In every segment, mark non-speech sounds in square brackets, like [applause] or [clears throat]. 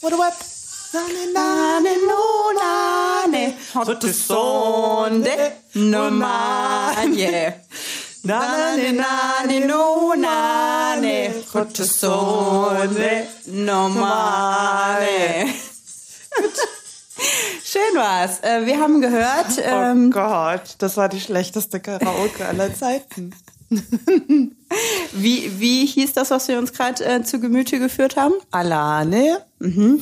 What up? Nane no nane Hotte sonde no manje Nane nane no nane Hotte sonde no mane Schön war's. Äh, wir haben gehört. Oh Ähm, Gott, das war die schlechteste Karaoke aller Zeiten. [laughs] wie, wie hieß das, was wir uns gerade äh, zu Gemüte geführt haben? Alane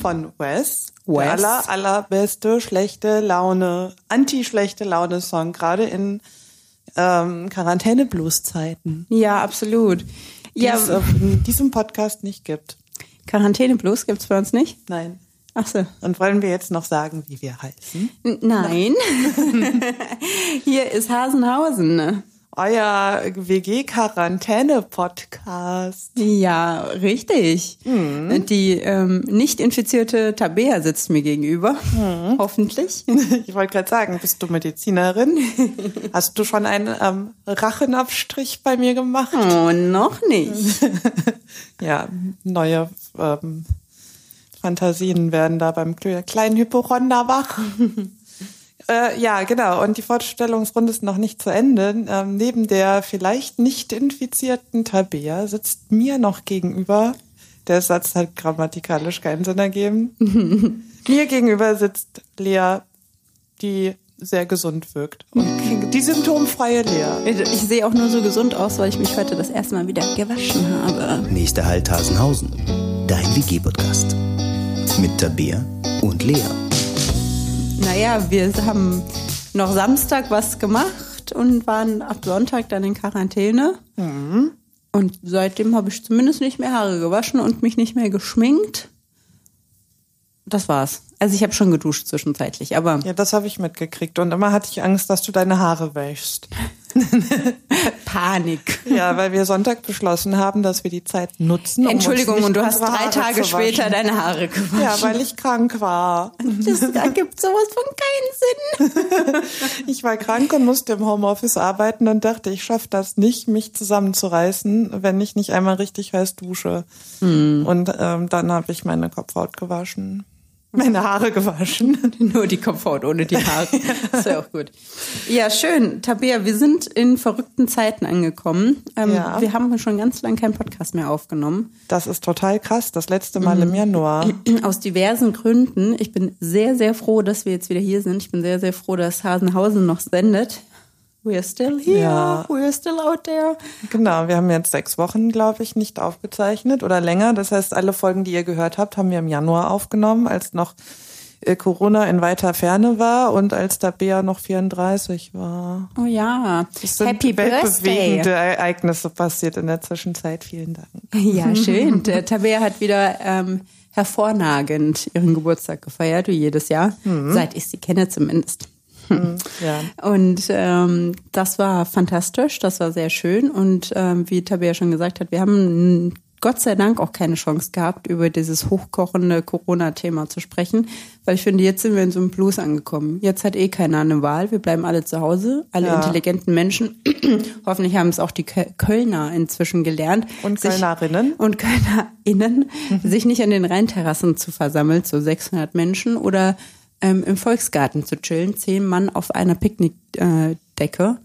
von Wes. Der Wes. aller, allerbeste schlechte Laune, anti-schlechte Laune-Song, gerade in ähm, Quarantäne-Blues-Zeiten, Ja, absolut. die Ja, es in diesem Podcast nicht gibt. Quarantäne Plus gibt's bei uns nicht. Nein. Ach so. Und wollen wir jetzt noch sagen, wie wir heißen? N- Nein. [laughs] [laughs] Hier ist Hasenhausen. Euer WG-Quarantäne-Podcast. Ja, richtig. Die ähm, nicht infizierte Tabea sitzt mir gegenüber. Hoffentlich. [laughs] Ich wollte gerade sagen, bist du Medizinerin? Hast du schon einen ähm, Rachenabstrich bei mir gemacht? Oh, noch nicht. [laughs] Ja, neue ähm, Fantasien werden da beim kle- kleinen Hypochonder wach. Äh, ja, genau. Und die Vorstellungsrunde ist noch nicht zu Ende. Ähm, neben der vielleicht nicht infizierten Tabea sitzt mir noch gegenüber. Der Satz hat grammatikalisch keinen Sinn ergeben. [laughs] mir gegenüber sitzt Lea, die sehr gesund wirkt. Und die symptomfreie Lea. Ich, ich sehe auch nur so gesund aus, weil ich mich heute das erste Mal wieder gewaschen habe. Nächster Halt Hasenhausen. Dein WG-Podcast. Mit Tabea und Lea. Naja, wir haben noch Samstag was gemacht und waren ab Sonntag dann in Quarantäne. Und seitdem habe ich zumindest nicht mehr Haare gewaschen und mich nicht mehr geschminkt. Das war's. Also ich habe schon geduscht zwischenzeitlich, aber Ja, das habe ich mitgekriegt. Und immer hatte ich Angst, dass du deine Haare wäschst. [laughs] Panik. Ja, weil wir Sonntag beschlossen haben, dass wir die Zeit nutzen. Um Entschuldigung, und du hast drei Tage später deine Haare gewaschen. Ja, weil ich krank war. das ergibt sowas von keinen Sinn. [laughs] Ich war krank und musste im Homeoffice arbeiten und dachte, ich schaffe das nicht, mich zusammenzureißen, wenn ich nicht einmal richtig heiß dusche. Hm. Und ähm, dann habe ich meine Kopfhaut gewaschen. Meine Haare gewaschen. [laughs] Nur die Kopfhaut ohne die Haare. [laughs] Das wäre auch gut. Ja, schön. Tabea, wir sind in verrückten Zeiten angekommen. Ähm, Ja. Wir haben schon ganz lange keinen Podcast mehr aufgenommen. Das ist total krass. Das letzte Mal Mhm. im Januar. [clears throat] Aus diversen Gründen. Ich bin sehr, sehr froh, dass wir jetzt wieder hier sind. Ich bin sehr, sehr froh, dass Hasenhausen noch sendet. We're still here. Ja. We're still out there. Genau, wir haben jetzt sechs Wochen, glaube ich, nicht aufgezeichnet oder länger. Das heißt, alle Folgen, die ihr gehört habt, haben wir im Januar aufgenommen, als noch äh, Corona in weiter Ferne war und als da Bea noch 34 war. Oh ja. Es sind Happy weltbewegende Birthday. Ereignisse passiert in der Zwischenzeit. Vielen Dank. [laughs] Ja, schön. [laughs] Der Tabea hat wieder ähm, hervorragend ihren Geburtstag gefeiert, wie jedes Jahr. Seit ich sie kenne zumindest. Ja. Und ähm, das war fantastisch, das war sehr schön. Und ähm, wie Tabea schon gesagt hat, wir haben Gott sei Dank auch keine Chance gehabt, über dieses hochkochende Corona-Thema zu sprechen, weil ich finde, jetzt sind wir in so einem Blues angekommen. Jetzt hat eh keiner eine Wahl. Wir bleiben alle zu Hause, alle Ja. intelligenten Menschen. [clears throat] Hoffentlich haben es auch die Kö- Kölner inzwischen gelernt. Und sich- Kölnerinnen. und KölnerInnen, [laughs] sich nicht an den Rheinterrassen zu versammeln, so 600 Menschen, oder ähm, im Volksgarten zu chillen, zehn Mann auf einer Picknickdecke.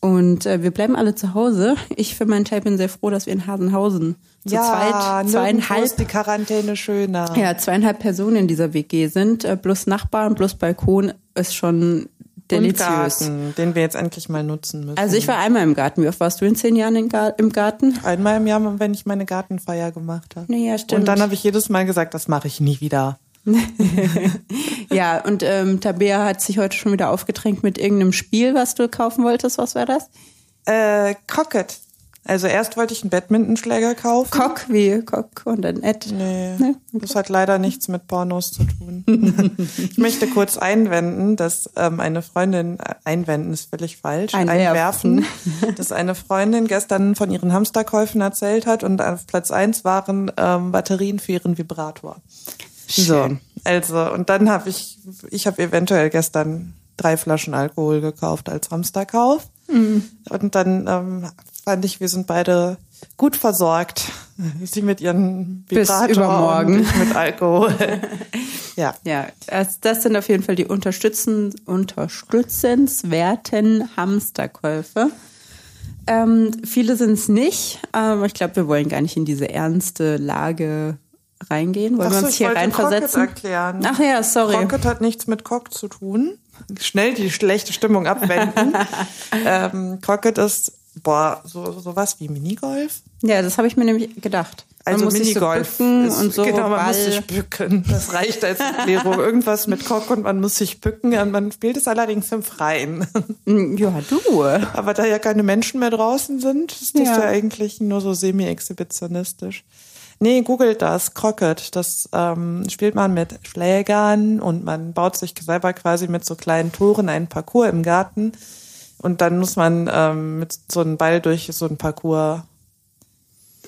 Und äh, wir bleiben alle zu Hause. [laughs] Ich für meinen Teil bin sehr froh, dass wir in Hasenhausen zu ja, zweit, zweieinhalb, ist die Quarantäne schöner. ja, zweieinhalb Personen in dieser WG sind. Äh, plus Nachbarn, plus Balkon ist schon deliziös. Garten, den wir jetzt endlich mal nutzen müssen. Also ich war einmal im Garten. Wie oft warst du in zehn Jahren im Garten? Einmal im Jahr, wenn ich meine Gartenfeier gemacht habe. Ja, stimmt. Und dann habe ich jedes Mal gesagt, das mache ich nie wieder. [laughs] Ja, und ähm, Tabea hat sich heute schon wieder aufgedrängt mit irgendeinem Spiel, was du kaufen wolltest. Was war das? Äh, Crockett. Also erst wollte ich einen Badmintonschläger kaufen. Cock, wie Cock und dann Ed. Nee, Nee? das hat leider nichts mit Pornos zu tun. [laughs] ich möchte kurz einwenden, dass ähm, eine Freundin, äh, einwenden ist völlig falsch, Einwerfen. einwerfen, [laughs] dass eine Freundin gestern von ihren Hamsterkäufen erzählt hat und auf Platz eins waren ähm, Batterien für ihren Vibrator. So, also und dann habe ich, ich habe eventuell gestern drei Flaschen Alkohol gekauft als Hamsterkauf. Mhm. Und dann ähm, fand ich, wir sind beide gut versorgt. [laughs] Sie mit ihren Bis Vibrator übermorgen. und ich mit Alkohol. [laughs] ja. Ja, das, das sind auf jeden Fall die unterstützen, unterstützenswerten Hamsterkäufe. Ähm, viele sind es nicht, aber ich glaube, wir wollen gar nicht in diese ernste Lage reingehen. Wollen Ach wir so, uns hier reinversetzen? Crockett erklären. Ach ja, sorry. Crockett hat nichts mit Cock zu tun. Schnell die schlechte Stimmung abwenden. [laughs] ähm, Crockett ist, boah, so, sowas wie Minigolf. Ja, das habe ich mir nämlich gedacht. Man Also so Minigolf ist, und so genau, man Ball. muss sich bücken. Das reicht als Erklärung. [laughs] Irgendwas mit Cock und man muss sich bücken. Und man spielt es allerdings im Freien. Mm, Ja, du. Aber da ja keine Menschen mehr draußen sind, ist das ja, Ja. eigentlich nur so semi-exhibitionistisch. Nee, googelt das, Crockett. Das ähm, spielt man mit Schlägern und man baut sich selber quasi mit so kleinen Toren einen Parcours im Garten. Und dann muss man ähm, mit so einem Ball durch so einen Parcours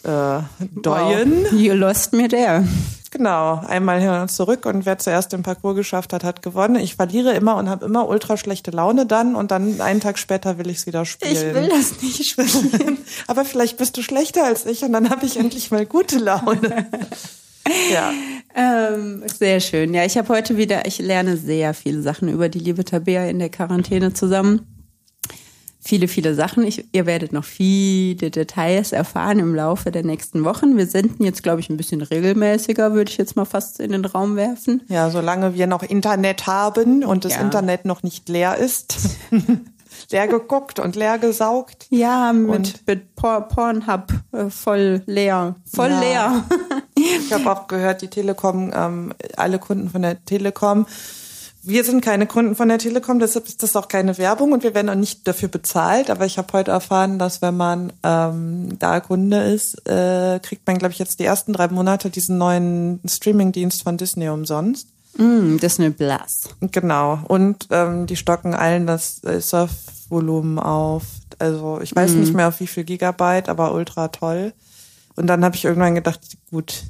äh, deuen. Wow. You lost me there. Genau, einmal hin und zurück und wer zuerst den Parcours geschafft hat, hat gewonnen. Ich verliere immer und habe immer ultra schlechte Laune dann und dann einen Tag später will ich es wieder spielen. Ich will das nicht spielen. [laughs] Aber vielleicht bist du schlechter als ich und dann habe ich endlich mal gute Laune. [laughs] ja. Ähm, sehr schön. Ja, ich habe heute wieder, ich lerne sehr viele Sachen über die liebe Tabea in der Quarantäne zusammen. Viele, viele Sachen. Ich, ihr werdet noch viele Details erfahren im Laufe der nächsten Wochen. Wir senden jetzt, glaube ich, ein bisschen regelmäßiger, würde ich jetzt mal fast in den Raum werfen. Ja, solange wir noch Internet haben und das Ja. Internet noch nicht leer ist. [laughs] leer geguckt und leer gesaugt. Ja, mit, mit Por Pornhub äh, voll leer. Voll Ja. leer. Ich habe auch gehört, die Telekom, ähm, alle Kunden von der Telekom, wir sind keine Kunden von der Telekom, deshalb ist das auch keine Werbung und wir werden auch nicht dafür bezahlt. Aber ich habe heute erfahren, dass wenn man ähm, da Kunde ist, äh, kriegt man, glaube ich, jetzt die ersten drei Monate diesen neuen Streaming-Dienst von Disney umsonst. Mm, Disney Plus. Genau. Und ähm, die stocken allen das äh, Surfvolumen auf. Also ich weiß nicht mehr auf wie viel Gigabyte, aber ultra toll. Und dann habe ich irgendwann gedacht, gut,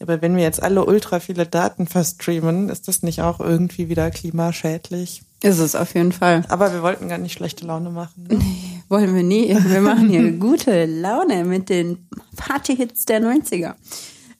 aber wenn wir jetzt alle ultra viele Daten verstreamen, ist das nicht auch irgendwie wieder klimaschädlich? Ist es auf jeden Fall. Aber wir wollten gar nicht schlechte Laune machen. Ne? Wollen wir nie. Wir machen hier gute Laune mit den Partyhits der 90er.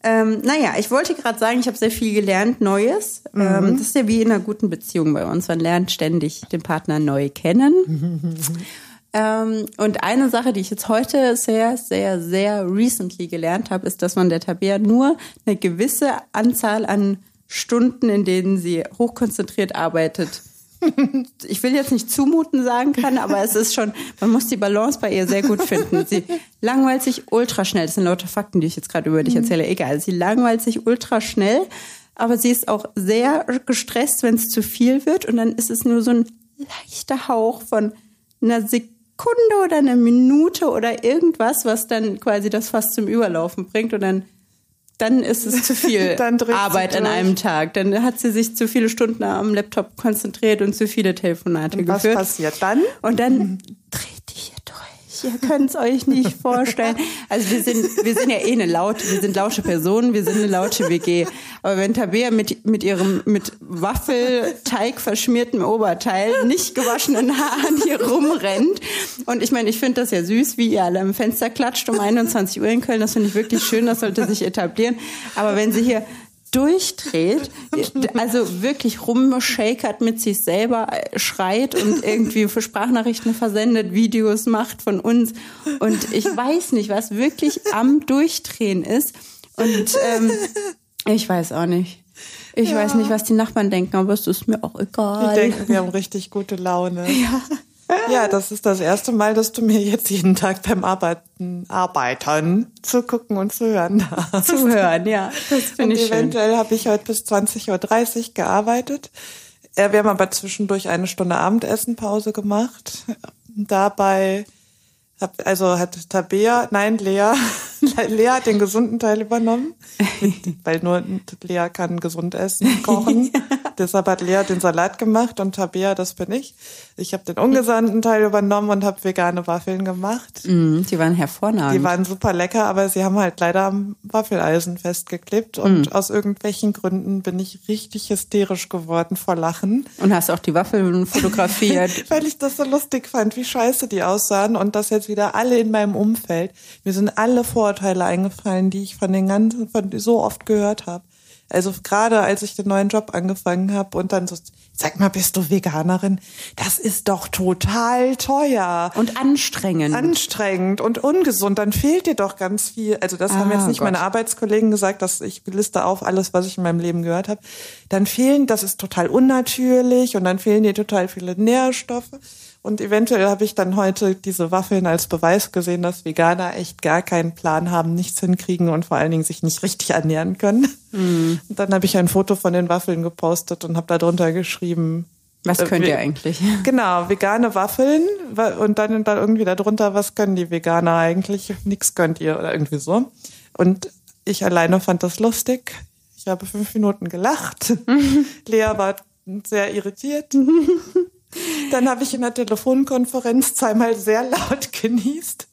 Ähm, naja, ich wollte gerade sagen, ich habe sehr viel gelernt, Neues. Ähm, das ist ja wie in einer guten Beziehung bei uns. Man lernt ständig den Partner neu kennen. [laughs] ähm, und eine Sache, die ich jetzt heute sehr, sehr, sehr recently gelernt habe, ist, dass man der Tabea nur eine gewisse Anzahl an Stunden, in denen sie hochkonzentriert arbeitet, [laughs] ich will jetzt nicht zumuten sagen kann, aber es ist schon, man muss die Balance bei ihr sehr gut finden. Sie langweilt sich ultra schnell. Das sind lauter Fakten, die ich jetzt gerade über dich erzähle. Egal, sie langweilt sich ultra schnell, aber sie ist auch sehr gestresst, wenn es zu viel wird. Und dann ist es nur so ein leichter Hauch von einer Sekunde oder einer Minute oder irgendwas, was dann quasi das fast zum Überlaufen bringt. Und dann dann ist es zu viel [laughs] Arbeit an einem Tag. Dann hat sie sich zu viele Stunden am Laptop konzentriert und zu viele Telefonate Was geführt. passiert dann? Und dann dreht die hier durch. Ihr könnt es euch nicht vorstellen. Also wir sind, wir sind ja eh eine laute, wir sind laute Personen, wir sind eine laute WG. Aber wenn Tabea mit, mit ihrem, mit Waffelteig verschmiertem Oberteil, nicht gewaschenen Haaren hier rumrennt. Und ich meine, ich finde das ja süß, wie ihr alle am Fenster klatscht um 21 Uhr in Köln. Das finde ich wirklich schön, das sollte sich etablieren. Aber wenn sie hier durchdreht, also wirklich rumshakert mit sich selber, äh, schreit und irgendwie für Sprachnachrichten versendet, Videos macht von uns. Und ich weiß nicht, was wirklich am Durchdrehen ist. Und ähm, ich weiß auch nicht. Ich weiß nicht, was die Nachbarn denken, aber es ist mir auch Die egal. denken, wir haben richtig gute Laune. Ja. Ja, das ist das erste Mal, dass du mir jetzt jeden Tag beim Arbeiten, Arbeitern zu gucken und zu hören [laughs] darfst. Zuhören, ja. Das finde ich schön. eventuell habe ich heute bis 20.30 Uhr gearbeitet. Wir haben aber zwischendurch eine Stunde Abendessenpause gemacht. Dabei hab, also hat Tabea, nein, Lea, [laughs] Lea hat den gesunden Teil übernommen, [laughs] weil nur Lea kann gesund essen, kochen. Deshalb hat Lea den Salat gemacht und Tabea, das bin ich. Ich habe den ungesandten Teil übernommen und habe vegane Waffeln gemacht. Mm, die waren hervorragend. Die waren super lecker, aber sie haben halt leider am Waffeleisen festgeklebt und aus irgendwelchen Gründen bin ich richtig hysterisch geworden vor Lachen. Und hast auch die Waffeln fotografiert. [laughs] Weil ich das so lustig fand, wie scheiße die aussahen und dass jetzt wieder alle in meinem Umfeld, mir sind alle Vorurteile eingefallen, die ich von den ganzen, von so oft gehört habe. Also gerade als ich den neuen Job angefangen habe und dann so, sag mal, bist du Veganerin? Das ist doch total teuer. Und anstrengend. Anstrengend und ungesund, dann fehlt dir doch ganz viel. Also das haben Ah, jetzt nicht Gott. meine Arbeitskollegen gesagt, dass ich liste auf alles, was ich in meinem Leben gehört habe. Dann fehlen, das ist total unnatürlich und dann fehlen dir total viele Nährstoffe. Und eventuell habe ich dann heute diese Waffeln als Beweis gesehen, dass Veganer echt gar keinen Plan haben, nichts hinkriegen und vor allen Dingen sich nicht richtig ernähren können. Mhm. Und dann habe ich ein Foto von den Waffeln gepostet und habe darunter geschrieben, Was äh, könnt ihr eigentlich? [laughs] Genau, vegane Waffeln wa- und dann, dann irgendwie darunter, was können die Veganer eigentlich? Nix könnt ihr oder irgendwie so. Und ich alleine fand das lustig. Ich habe fünf Minuten gelacht. [laughs] Lea war sehr irritiert. [laughs] Dann habe ich in der Telefonkonferenz zweimal sehr laut [laughs] genießt.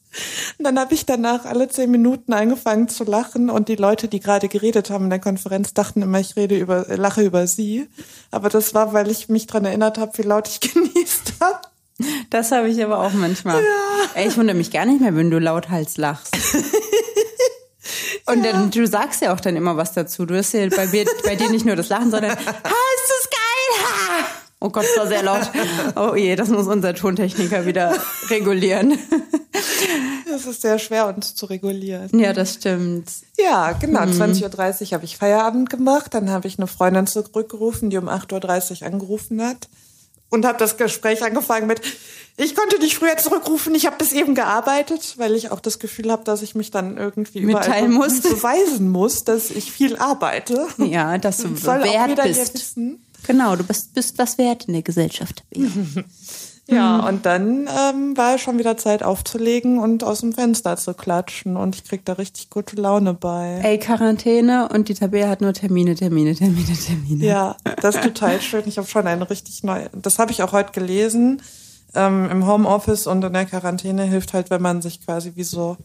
Und dann habe ich danach alle zehn Minuten angefangen zu lachen und die Leute, die gerade geredet haben in der Konferenz, dachten immer, ich rede über, lache über sie. Aber das war, weil ich mich dran erinnert habe, wie laut ich [laughs] genießt habe. Das habe ich aber auch manchmal. Ey, ich wundere mich gar nicht mehr, wenn du lauthals lachst. [laughs] Und dann, du sagst ja auch dann immer was dazu. Du hast ja bei, mir, bei dir nicht nur das Lachen, sondern, ha, ist das geil, ha! Oh Gott, das war sehr laut. Oh je, das muss unser Tontechniker wieder regulieren. Es ist sehr schwer, uns zu regulieren. Ja, das stimmt. Ja, genau. 20.30 Uhr habe ich Feierabend gemacht. Dann habe ich eine Freundin zurückgerufen, die um 8.30 Uhr angerufen hat. Und habe das Gespräch angefangen mit, ich konnte dich früher zurückrufen, ich habe bis eben gearbeitet, weil ich auch das Gefühl habe, dass ich mich dann irgendwie überall Mitteilen musst. beweisen muss, dass ich viel arbeite. Ja, dass du Soll auch wert bist. wissen. Genau, du bist, bist was wert in der Gesellschaft. [laughs] Ja, und dann ähm, war schon wieder Zeit aufzulegen und aus dem Fenster zu klatschen. Und ich krieg da richtig gute Laune bei. Ey, Quarantäne und die Tabea hat nur Termine, Termine, Termine, Termine. Ja, das ist total schön. Ich habe schon eine richtig neue. Das habe ich auch heute gelesen. Ähm, Im Homeoffice und in der Quarantäne hilft halt, wenn man sich quasi wie so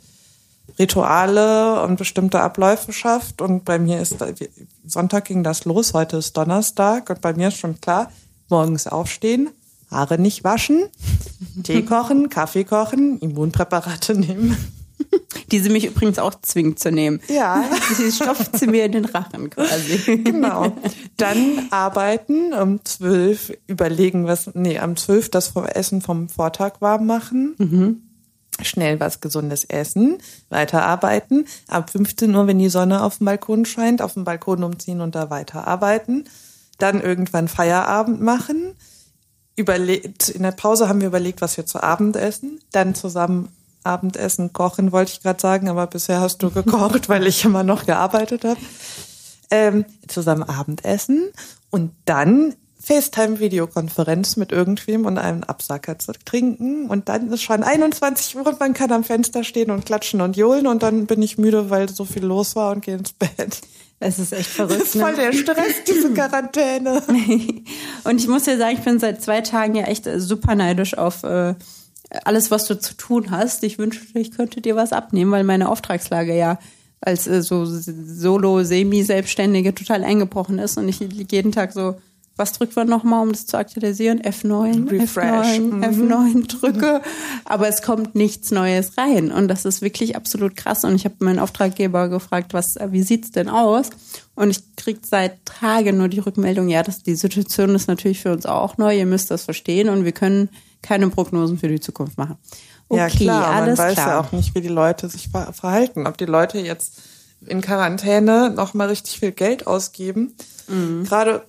Rituale und bestimmte Abläufe schafft. Und bei mir ist Sonntag ging das los, heute ist Donnerstag und bei mir ist schon klar, morgens aufstehen, Haare nicht waschen, [laughs] Tee kochen, Kaffee kochen, Immunpräparate nehmen. Die sie mich übrigens auch zwingt zu nehmen. Ja. [laughs] Sie stopft sie mir in den Rachen quasi. Genau. Dann arbeiten, um zwölf überlegen, was, nee, am zwölf das Essen vom Vortag warm machen. Schnell was Gesundes essen, weiterarbeiten. Ab 15 Uhr, wenn die Sonne auf dem Balkon scheint, auf dem Balkon umziehen und da weiterarbeiten. Dann irgendwann Feierabend machen. Überlegt, in der Pause haben wir überlegt, was wir zu Abend essen. Dann zusammen Abendessen kochen, wollte ich gerade sagen, aber bisher hast du gekocht, weil ich immer noch gearbeitet habe ähm, zusammen Abendessen und dann FaceTime-Videokonferenz mit irgendwem und einen Absacker zu trinken. Und dann ist schon 21 Uhr und man kann am Fenster stehen und klatschen und johlen und dann bin ich müde, weil so viel los war und gehe ins Bett. Es ist echt Das verrückt. ist voll Ne? der Stress, diese [laughs] Quarantäne. Und ich muss dir sagen, ich bin seit zwei Tagen ja echt super neidisch auf äh, alles, was du zu tun hast. Ich wünschte, ich könnte dir was abnehmen, weil meine Auftragslage ja als äh, so Solo-Semi-Selbstständige total eingebrochen ist und ich jeden Tag so, was drückt man nochmal, um das zu aktualisieren? F9, Refresh. F9, Mhm. F9 drücke, aber es kommt nichts Neues rein und das ist wirklich absolut krass und ich habe meinen Auftraggeber gefragt, was, äh, wie sieht's denn aus? Und ich krieg seit Tagen nur die Rückmeldung, ja, dass die Situation ist natürlich für uns auch neu, ihr müsst das verstehen und wir können keine Prognosen für die Zukunft machen. Okay, ja klar, man alles weiß klar. ja auch nicht, wie die Leute sich ver verhalten. Ob die Leute jetzt in Quarantäne noch mal richtig viel Geld ausgeben, Mhm. gerade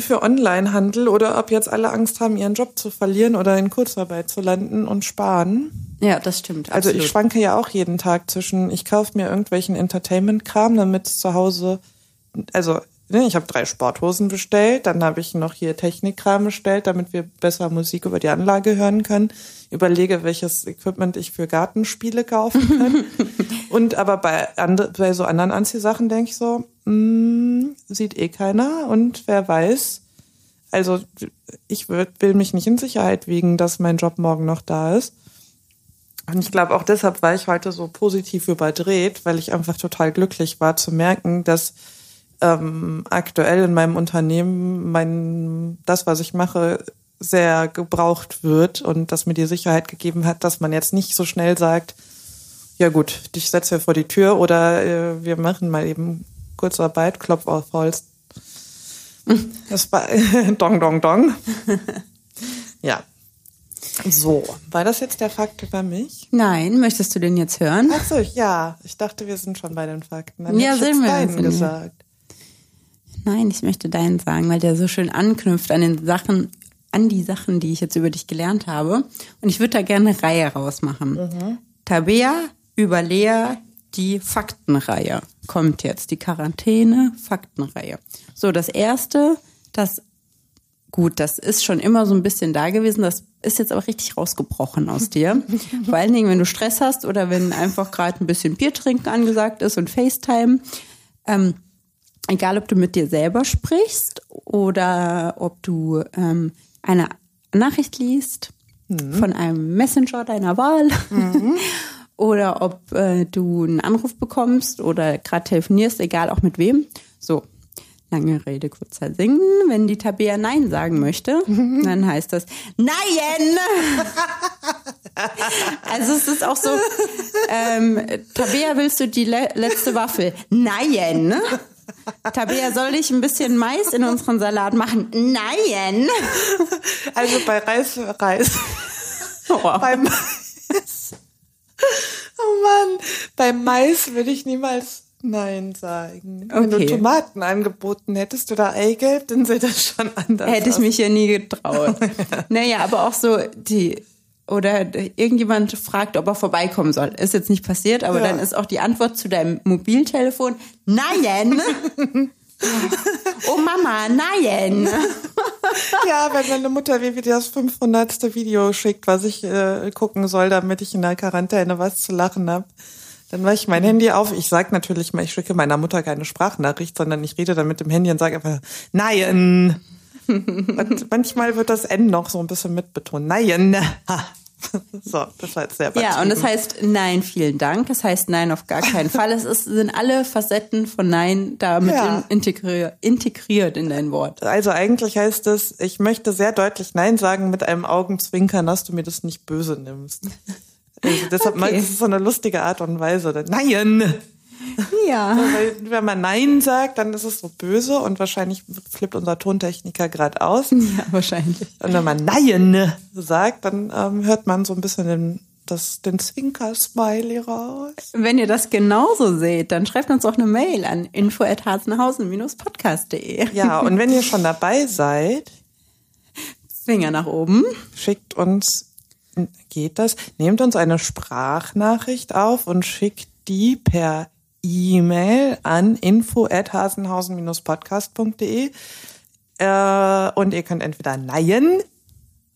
für Onlinehandel oder ob jetzt alle Angst haben, ihren Job zu verlieren oder in Kurzarbeit zu landen und sparen. Ja, das stimmt. Also absolut. ich schwanke ja auch jeden Tag zwischen, ich kaufe mir irgendwelchen Entertainment-Kram, damit zu Hause, also ne, ich habe drei Sporthosen bestellt, dann habe ich noch hier Technikkram bestellt, damit wir besser Musik über die Anlage hören können. Überlege, welches Equipment ich für Gartenspiele kaufen kann. [laughs] Und aber bei, andre, bei so anderen Anziehsachen denke ich so, mh, sieht eh keiner und wer weiß, Also ich will mich nicht in Sicherheit wiegen, dass mein Job morgen noch da ist. Und ich glaube, auch deshalb war ich heute so positiv überdreht, weil ich einfach total glücklich war zu merken, dass ähm, aktuell in meinem Unternehmen mein das, was ich mache, sehr gebraucht wird und das mir die Sicherheit gegeben hat, dass man jetzt nicht so schnell sagt, ja gut, dich setze vor die Tür oder äh, wir machen mal eben Kurzarbeit, Klopf auf Holz. [laughs] Das war [laughs] dong dong dong. [laughs] Ja. So, war das jetzt der Fakt über mich? Nein, möchtest du den jetzt hören? Ach so, ja. Ich dachte, wir sind schon bei den Fakten. Dann Ja, sind wir, deinen gesagt. Nein, ich möchte deinen sagen, weil der so schön anknüpft an den Sachen, an die Sachen, die ich jetzt über dich gelernt habe. Und ich würde da gerne eine Reihe rausmachen. Tabea über Lea, die Faktenreihe kommt jetzt. Die Quarantäne-Faktenreihe. So, das erste, das, gut, das ist schon immer so ein bisschen da gewesen. Das ist jetzt aber richtig rausgebrochen aus [laughs] dir. Vor allen Dingen, wenn du Stress hast oder wenn einfach gerade ein bisschen Bier trinken angesagt ist und FaceTime. Ähm, egal ob du mit dir selber sprichst oder ob du ähm, eine Nachricht liest von einem Messenger deiner Wahl [laughs] oder ob äh, du einen Anruf bekommst oder gerade telefonierst, egal auch mit wem. So, lange Rede, kurzer Sinn. Wenn die Tabea Nein sagen möchte, [laughs] dann heißt das Nein! [laughs] also es ist auch so, ähm, Tabea, willst du die le letzte Waffel? Nein! Tabea, soll ich ein bisschen Mais in unseren Salat machen? Nein! Also bei Reis Reis. Oh. Beim Mais. [laughs] Oh Mann. Beim Mais würde ich niemals Nein sagen. Wenn du Okay. Tomaten angeboten hättest oder Eigelb, dann sähe das schon anders Hätte ich aus. mich ja nie getraut. [laughs] naja, aber auch so die oder irgendjemand fragt, ob er vorbeikommen soll. Ist jetzt nicht passiert, aber Ja. dann ist auch die Antwort zu deinem Mobiltelefon Nein. [laughs] oh Mama, nein. [laughs] Ja, wenn meine Mutter wie wieder das 500. Video schickt, was ich äh, gucken soll, damit ich in der Quarantäne was zu lachen hab, dann mache ich mein Handy auf. Ich sag natürlich mal, ich schicke meiner Mutter keine Sprachnachricht, sondern ich rede dann mit dem Handy und sage einfach Nein. [laughs] und manchmal wird das N noch so ein bisschen mitbetont. Nein. [laughs] [laughs] So, das war jetzt sehr Ja, und das heißt Nein, vielen Dank. Das heißt Nein auf gar keinen Fall. Es ist, sind alle Facetten von Nein damit Ja. in, integriert, integriert in dein Wort. Also eigentlich heißt es, ich möchte sehr deutlich Nein sagen mit einem Augenzwinkern, dass du mir das nicht böse nimmst. Also deshalb Okay. ist so eine lustige Art und Weise. Nein! Ja. Weil wenn man Nein sagt, dann ist es so böse und wahrscheinlich flippt unser Tontechniker gerade aus. Ja, wahrscheinlich. Und wenn man Nein sagt, dann ähm, hört man so ein bisschen den, das, den Zwinker-Smiley raus. Wenn ihr das genauso seht, dann schreibt uns auch eine Mail an info@harzenhausen-podcast.de. Ja, und wenn ihr schon dabei seid, Finger nach oben. schickt uns, geht das? Nehmt uns eine Sprachnachricht auf und schickt die per E-Mail an info@hasenhausen-podcast.de. Äh, und ihr könnt entweder Nein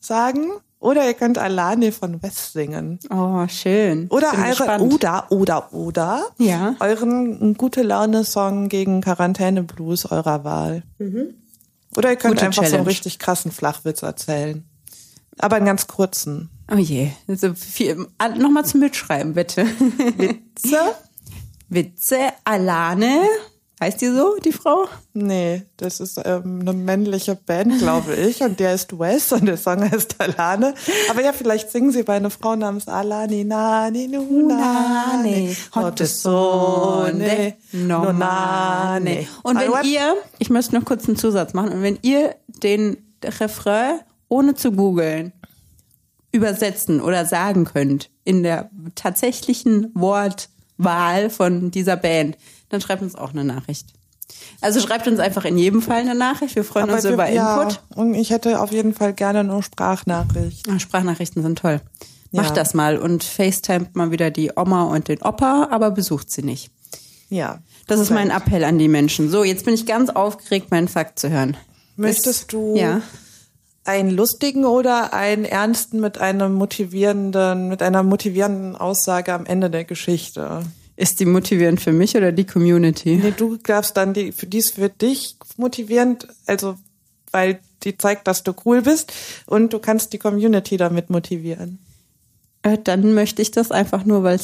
sagen oder ihr könnt Alane von West singen. Oh, schön. Oder Bin eure, gespannt. oder, oder, oder Ja. euren gute Laune-Song gegen Quarantäne-Blues eurer Wahl. Oder ihr könnt Gute einfach so einen Challenge. richtig krassen Flachwitz erzählen. Aber einen ganz kurzen. Oh je. Also viel, nochmal zum Mitschreiben, bitte. Witze? [laughs] Witze, Alane. Heißt die so, die Frau? Nee, das ist ähm, eine männliche Band, glaube ich. Und der ist Wes und der Song heißt Alane. Aber ja, vielleicht singen sie bei einer Frau namens Alani Nani Nunane. Hotte Sonne Nonane. Und wenn ihr, ich möchte noch kurz einen Zusatz machen, und wenn ihr den Refrain ohne zu googeln übersetzen oder sagen könnt in der tatsächlichen Wortwahl von dieser Band, dann schreibt uns auch eine Nachricht. Also schreibt uns einfach in jedem Fall eine Nachricht. Wir freuen Aber uns wir- über ja, Input. Und ich hätte auf jeden Fall gerne nur Sprachnachricht. Ah, Sprachnachrichten sind toll. Macht Ja. das mal und FaceTimet mal wieder die Oma und den Opa, aber besucht sie nicht. Ja. Das ist mein korrekt. Appell an die Menschen. So, jetzt bin ich ganz aufgeregt, meinen Fakt zu hören. Möchtest du Ja. Einen lustigen oder einen ernsten mit einem motivierenden, mit einer motivierenden Aussage am Ende der Geschichte? Ist die motivierend für mich oder die Community? Nee, du darfst dann die, für dies für dich motivierend, also weil die zeigt, dass du cool bist und du kannst die Community damit motivieren. Äh, dann möchte ich das einfach nur, weil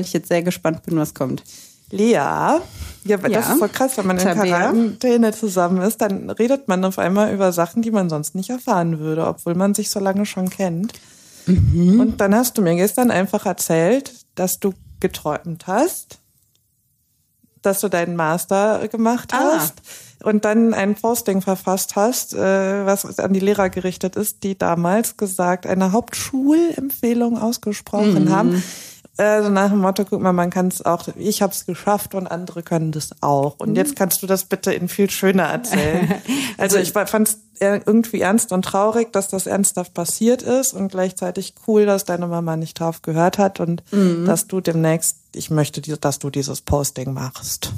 ich jetzt sehr gespannt bin, was kommt. Lea, ja, das Ja. ist so krass, wenn man in Tabea. Quarantäne zusammen ist, dann redet man auf einmal über Sachen, die man sonst nicht erfahren würde, obwohl man sich so lange schon kennt. Mhm. Und dann hast du mir gestern einfach erzählt, dass du geträumt hast, dass du deinen Master gemacht Ah. hast und dann ein Posting verfasst hast, äh, was an die Lehrer gerichtet ist, die damals gesagt, eine Hauptschulempfehlung ausgesprochen Mhm. haben. Also nach dem Motto, guck mal, man kann es auch, ich habe es geschafft und andere können das auch. Und Mhm. jetzt kannst du das bitte in viel schöner erzählen. [laughs] Also ich fand es irgendwie ernst und traurig, dass das ernsthaft passiert ist und gleichzeitig cool, dass deine Mama nicht drauf gehört hat und Mhm. dass du demnächst, ich möchte, dass du dieses Posting machst.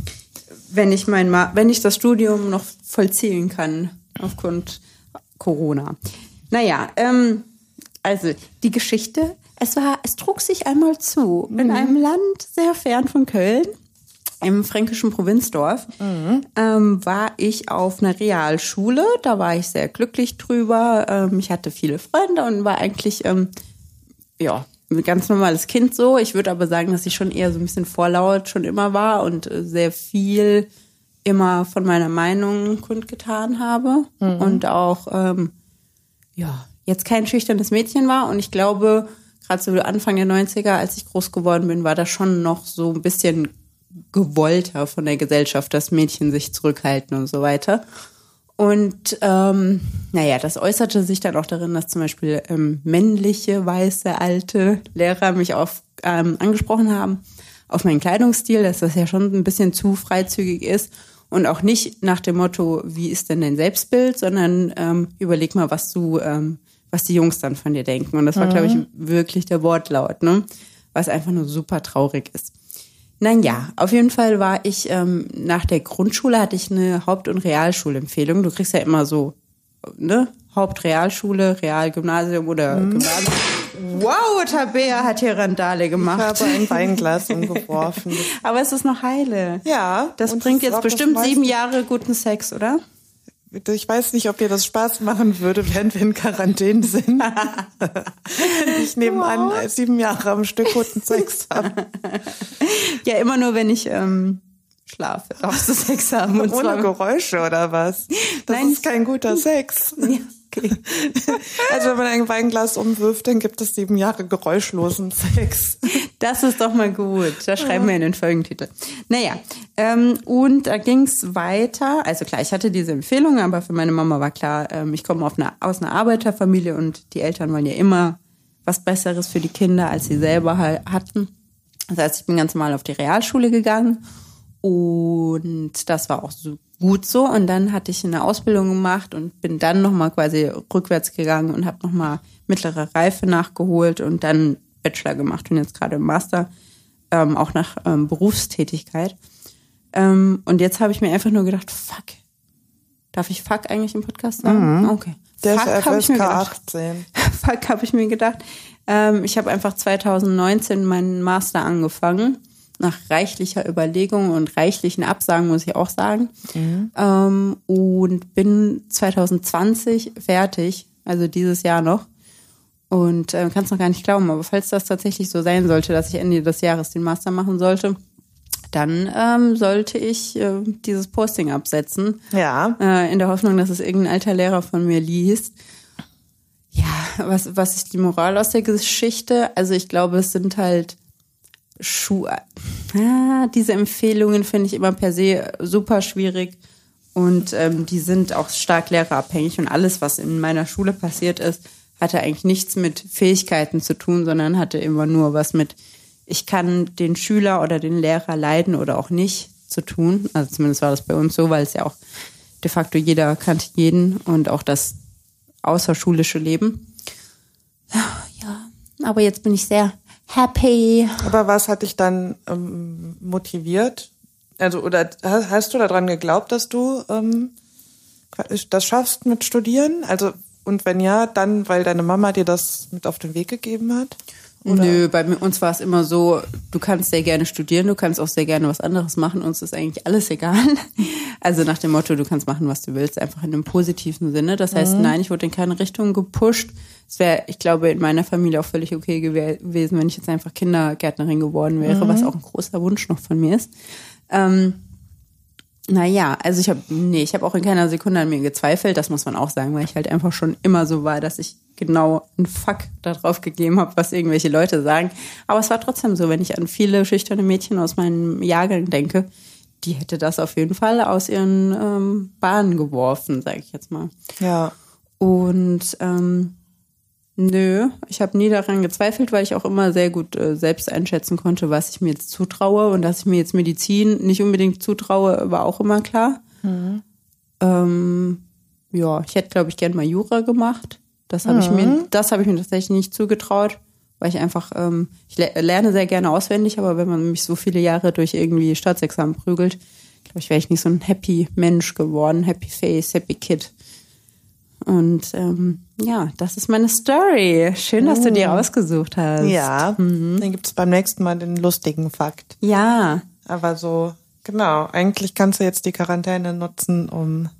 Wenn ich mein Ma wenn ich das Studium noch vollziehen kann aufgrund Corona. Naja, ähm, also die Geschichte, es war, es trug sich einmal zu in einem Land sehr fern von Köln. Im fränkischen Provinzdorf ähm, war ich auf einer Realschule. Da war ich sehr glücklich drüber. Ähm, ich hatte viele Freunde und war eigentlich ähm, ja, ein ganz normales Kind so. Ich würde aber sagen, dass ich schon eher so ein bisschen vorlaut schon immer war und äh, sehr viel immer von meiner Meinung kundgetan habe und auch ähm, ja, jetzt kein schüchternes Mädchen war und ich glaube, gerade so Anfang der 90er, als ich groß geworden bin, war das schon noch so ein bisschen gewollter von der Gesellschaft, dass Mädchen sich zurückhalten und so weiter. Und ähm, naja, das äußerte sich dann auch darin, dass zum Beispiel ähm, männliche, weiße, alte Lehrer mich auf, ähm, angesprochen haben auf meinen Kleidungsstil, dass das ja schon ein bisschen zu freizügig ist und auch nicht nach dem Motto, wie ist denn dein Selbstbild, sondern ähm, überleg mal, was du, ähm, was die Jungs dann von dir denken. Und das war, glaube ich, wirklich der Wortlaut, ne? Was einfach nur super traurig ist. Nein, ja, auf jeden Fall war ich ähm, nach der Grundschule hatte ich eine Haupt- und Realschulempfehlung. Du kriegst ja immer so, ne? Hauptrealschule, Realgymnasium oder Gymnasium. Wow, Tabea hat hier Randale Ich gemacht. habe ein Weinglas [laughs] umgeworfen. Aber es ist noch heile. Ja. Das bringt jetzt das bestimmt sieben Jahre guten Sex, oder? Ich weiß nicht, ob dir das Spaß machen würde, während wir in Quarantäne sind. [laughs] ich nehme an, äh, sieben Jahre am Stück guten Sex haben. [laughs] Ja, immer nur, wenn ich ähm, schlafe, darfst du Sex haben. Und Ohne Geräusche oder was? Das Nein. ist kein guter Sex. ja, okay. [laughs] Also wenn man ein Weinglas umwirft, dann gibt es sieben Jahre geräuschlosen Sex. Das ist doch mal gut. Das schreiben wir in den Folgentitel. Naja, ähm, und da ging's weiter. Also klar, ich hatte diese Empfehlung, aber für meine Mama war klar, ähm, ich komme eine, aus einer Arbeiterfamilie und die Eltern wollen ja immer was Besseres für die Kinder, als sie selber hatten. Das heißt, ich bin ganz normal auf die Realschule gegangen und das war auch so gut so. Und dann hatte ich eine Ausbildung gemacht und bin dann nochmal quasi rückwärts gegangen und habe nochmal mittlere Reife nachgeholt und dann Bachelor gemacht und jetzt gerade im Master, ähm, auch nach ähm, Berufstätigkeit. Ähm, und jetzt habe ich mir einfach nur gedacht, fuck. Darf ich fuck eigentlich im Podcast sagen? Okay. Der fuck, habe ich mir gedacht. 18. [laughs] Fuck, habe ich mir gedacht. Ähm, ich habe einfach 2019 meinen Master angefangen. Nach reichlicher Überlegung und reichlichen Absagen, muss ich auch sagen. Ähm, und bin 2020 fertig, also dieses Jahr noch. Und äh, kannst noch gar nicht glauben, aber falls das tatsächlich so sein sollte, dass ich Ende des Jahres den Master machen sollte, dann ähm, sollte ich äh, dieses Posting absetzen Ja. äh, in der Hoffnung, dass es irgendein alter Lehrer von mir liest. Ja, was, was ist die Moral aus der Geschichte? Also ich glaube, es sind halt Schuh. Ah, diese Empfehlungen finde ich immer per se super schwierig und ähm, die sind auch stark lehrerabhängig und alles, was in meiner Schule passiert ist, hatte eigentlich nichts mit Fähigkeiten zu tun, sondern hatte immer nur was mit, ich kann den Schüler oder den Lehrer leiden oder auch nicht zu tun. Also zumindest war das bei uns so, weil es ja auch de facto jeder kannte jeden und auch das außerschulische Leben. Ja, aber jetzt bin ich sehr happy. Aber was hat dich dann ähm, motiviert? Also, oder ha- hast du daran geglaubt, dass du ähm, das schaffst mit Studieren? Also, und wenn ja, dann, weil deine Mama dir das mit auf den Weg gegeben hat? Oder? Nö, bei mir- uns war es immer so, du kannst sehr gerne studieren, du kannst auch sehr gerne was anderes machen, uns ist eigentlich alles egal. [laughs] Also nach dem Motto, du kannst machen, was du willst, einfach in einem positiven Sinne. Das heißt, nein, ich wurde in keine Richtung gepusht. Es wäre, ich glaube, in meiner Familie auch völlig okay gew- gewesen, wenn ich jetzt einfach Kindergärtnerin geworden wäre, was auch ein großer Wunsch noch von mir ist. Ähm, naja, also ich habe, nee, ich habe auch in keiner Sekunde an mir gezweifelt, das muss man auch sagen, weil ich halt einfach schon immer so war, dass ich genau einen Fuck darauf gegeben habe, was irgendwelche Leute sagen. Aber es war trotzdem so, wenn ich an viele schüchterne Mädchen aus meinem Jahrgang denke, die hätte das auf jeden Fall aus ihren ähm, Bahnen geworfen, sage ich jetzt mal. Ja. Und ähm, nö, ich habe nie daran gezweifelt, weil ich auch immer sehr gut äh, selbst einschätzen konnte, was ich mir jetzt zutraue und dass ich mir jetzt Medizin nicht unbedingt zutraue, war auch immer klar. Ähm, ja, ich hätte glaube ich gern mal Jura gemacht. Das habe ich mir, das habe ich mir tatsächlich nicht zugetraut, weil ich einfach, ähm, ich le lerne sehr gerne auswendig, aber wenn man mich so viele Jahre durch irgendwie Staatsexamen prügelt, glaube ich, wäre ich nicht so ein happy Mensch geworden, happy face, happy kid. Und ähm, ja, das ist meine Story. Schön, dass du die rausgesucht hast. Ja. Dann gibt's beim nächsten Mal den lustigen Fakt. Ja. Aber so, genau, eigentlich kannst du jetzt die Quarantäne nutzen, um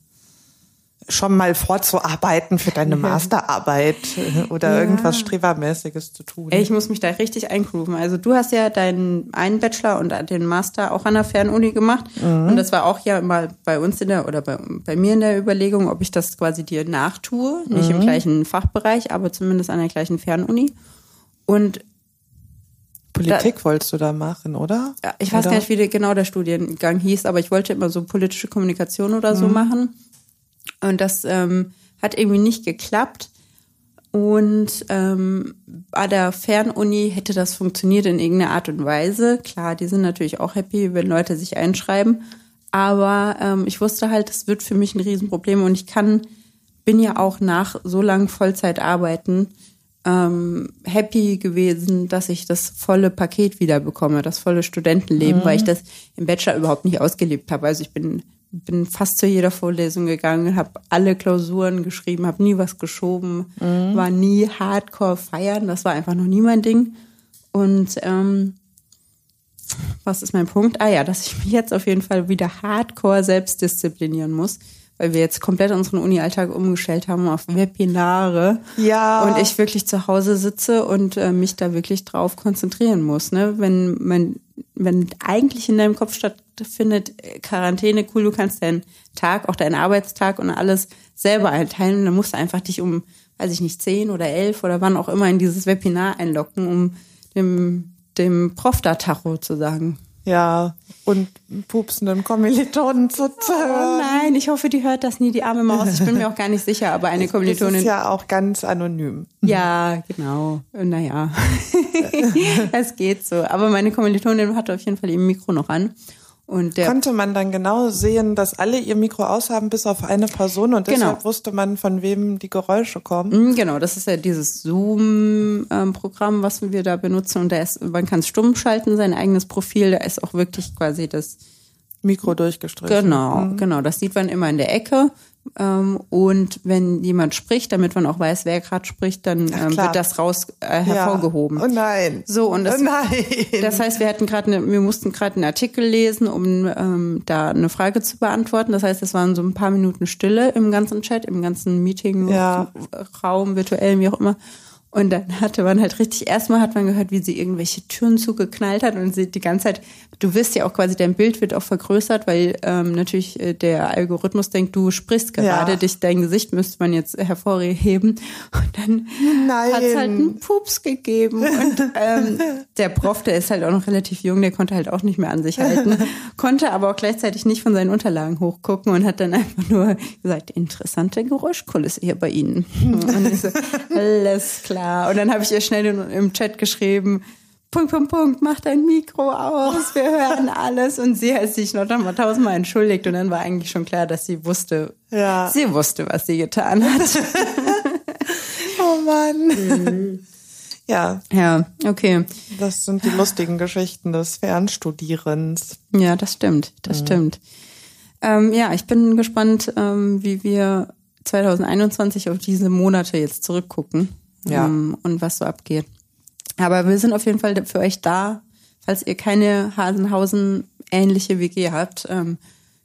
schon mal vorzuarbeiten für deine Masterarbeit äh, oder Ja. irgendwas Strebermäßiges zu tun. Ich muss mich da richtig eingrooven. Also du hast ja deinen einen Bachelor und den Master auch an der Fernuni gemacht. Und das war auch ja mal bei uns in der oder bei, bei mir in der Überlegung, ob ich das quasi dir nachtue. Nicht im gleichen Fachbereich, aber zumindest an der gleichen Fernuni. Und Politik wolltest du da machen, oder? Ja, ich weiß oder? gar nicht, wie genau der Studiengang hieß, aber ich wollte immer so politische Kommunikation oder Mhm. so machen. Und das ähm, hat irgendwie nicht geklappt. Und ähm, bei der Fernuni hätte das funktioniert in irgendeiner Art und Weise. Klar, die sind natürlich auch happy, wenn Leute sich einschreiben. Aber ähm, ich wusste halt, das wird für mich ein Riesenproblem und ich kann, bin ja auch nach so lang Vollzeit arbeiten, ähm, happy gewesen, dass ich das volle Paket wieder bekomme, das volle Studentenleben, weil ich das im Bachelor überhaupt nicht ausgelebt habe. Also ich bin bin fast zu jeder Vorlesung gegangen, habe alle Klausuren geschrieben, habe nie was geschoben, war nie Hardcore feiern, das war einfach noch nie mein Ding. Und ähm, was ist mein Punkt? Ah ja, dass ich mich jetzt auf jeden Fall wieder Hardcore selbst disziplinieren muss, weil wir jetzt komplett unseren Uni-Alltag umgestellt haben auf Webinare. Ja. Und ich wirklich zu Hause sitze und äh, mich da wirklich drauf konzentrieren muss. Ne? Wenn man, wenn eigentlich in deinem Kopf stattfindet, äh, Quarantäne, cool, du kannst deinen Tag, auch deinen Arbeitstag und alles selber einteilen, dann musst du einfach dich um, weiß ich nicht, zehn oder elf oder wann auch immer in dieses Webinar einloggen, um dem, dem Prof da Tacho zu sagen. Ja, und pupsenden Kommilitonen zu Oh hören. nein, ich hoffe, die hört das nie, die arme Maus. Ich bin mir auch gar nicht sicher, aber eine Das Kommilitonin. ist ja auch ganz anonym. Ja, genau. Naja, [laughs] es geht so. Aber meine Kommilitonin hatte auf jeden Fall ihr Mikro noch an. Und der, Konnte man dann genau sehen, dass alle ihr Mikro aushaben, bis auf eine Person und Genau. deshalb wusste man, von wem die Geräusche kommen. Mm, genau, das ist ja dieses Zoom-Programm, was wir da benutzen. Und da ist, man kann es stumm schalten, sein eigenes Profil. Da ist auch wirklich quasi das Mikro durchgestrichen. Genau, genau. Das sieht man immer in der Ecke. Ähm, und wenn jemand spricht, damit man auch weiß, wer gerade spricht, dann ähm, wird das raus äh, Ja. hervorgehoben. Oh nein. So, und das, oh nein. das heißt, wir hatten gerade, ne, wir mussten gerade einen Artikel lesen, um ähm, da eine Frage zu beantworten. Das heißt, es waren so ein paar Minuten Stille im ganzen Chat, im ganzen Meeting, Ja. Raum, virtuell, wie auch immer. Und dann hatte man halt richtig, erstmal hat man gehört, wie sie irgendwelche Türen zugeknallt hat und sie die ganze Zeit, du wirst ja auch quasi, dein Bild wird auch vergrößert, weil ähm, natürlich äh, der Algorithmus denkt, du sprichst gerade, Ja. dich, dein Gesicht müsste man jetzt hervorheben. Und dann hat es halt einen Pups gegeben. Und ähm, [laughs] der Prof, der ist halt auch noch relativ jung, der konnte halt auch nicht mehr an sich halten, [laughs] konnte aber auch gleichzeitig nicht von seinen Unterlagen hochgucken und hat dann einfach nur gesagt, interessante Geräuschkulisse hier bei Ihnen. [laughs] Und ich so, alles klar. Und dann habe ich ihr schnell in, im Chat geschrieben, Punkt, Punkt, Punkt, mach dein Mikro aus, wir hören alles. Und sie hat sich noch mal tausendmal entschuldigt und dann war eigentlich schon klar, dass sie wusste, Ja. sie wusste, was sie getan hat. [laughs] Oh Mann. Mhm. Ja, ja, okay. das sind die lustigen Geschichten des Fernstudierens. Ja, das stimmt, das stimmt. Ähm, ja, ich bin gespannt, ähm, wie wir 2021 auf diese Monate jetzt zurückgucken Ja. ähm, und was so abgeht. Aber wir sind auf jeden Fall für euch da, falls ihr keine Hasenhausen-ähnliche WG habt. Ähm,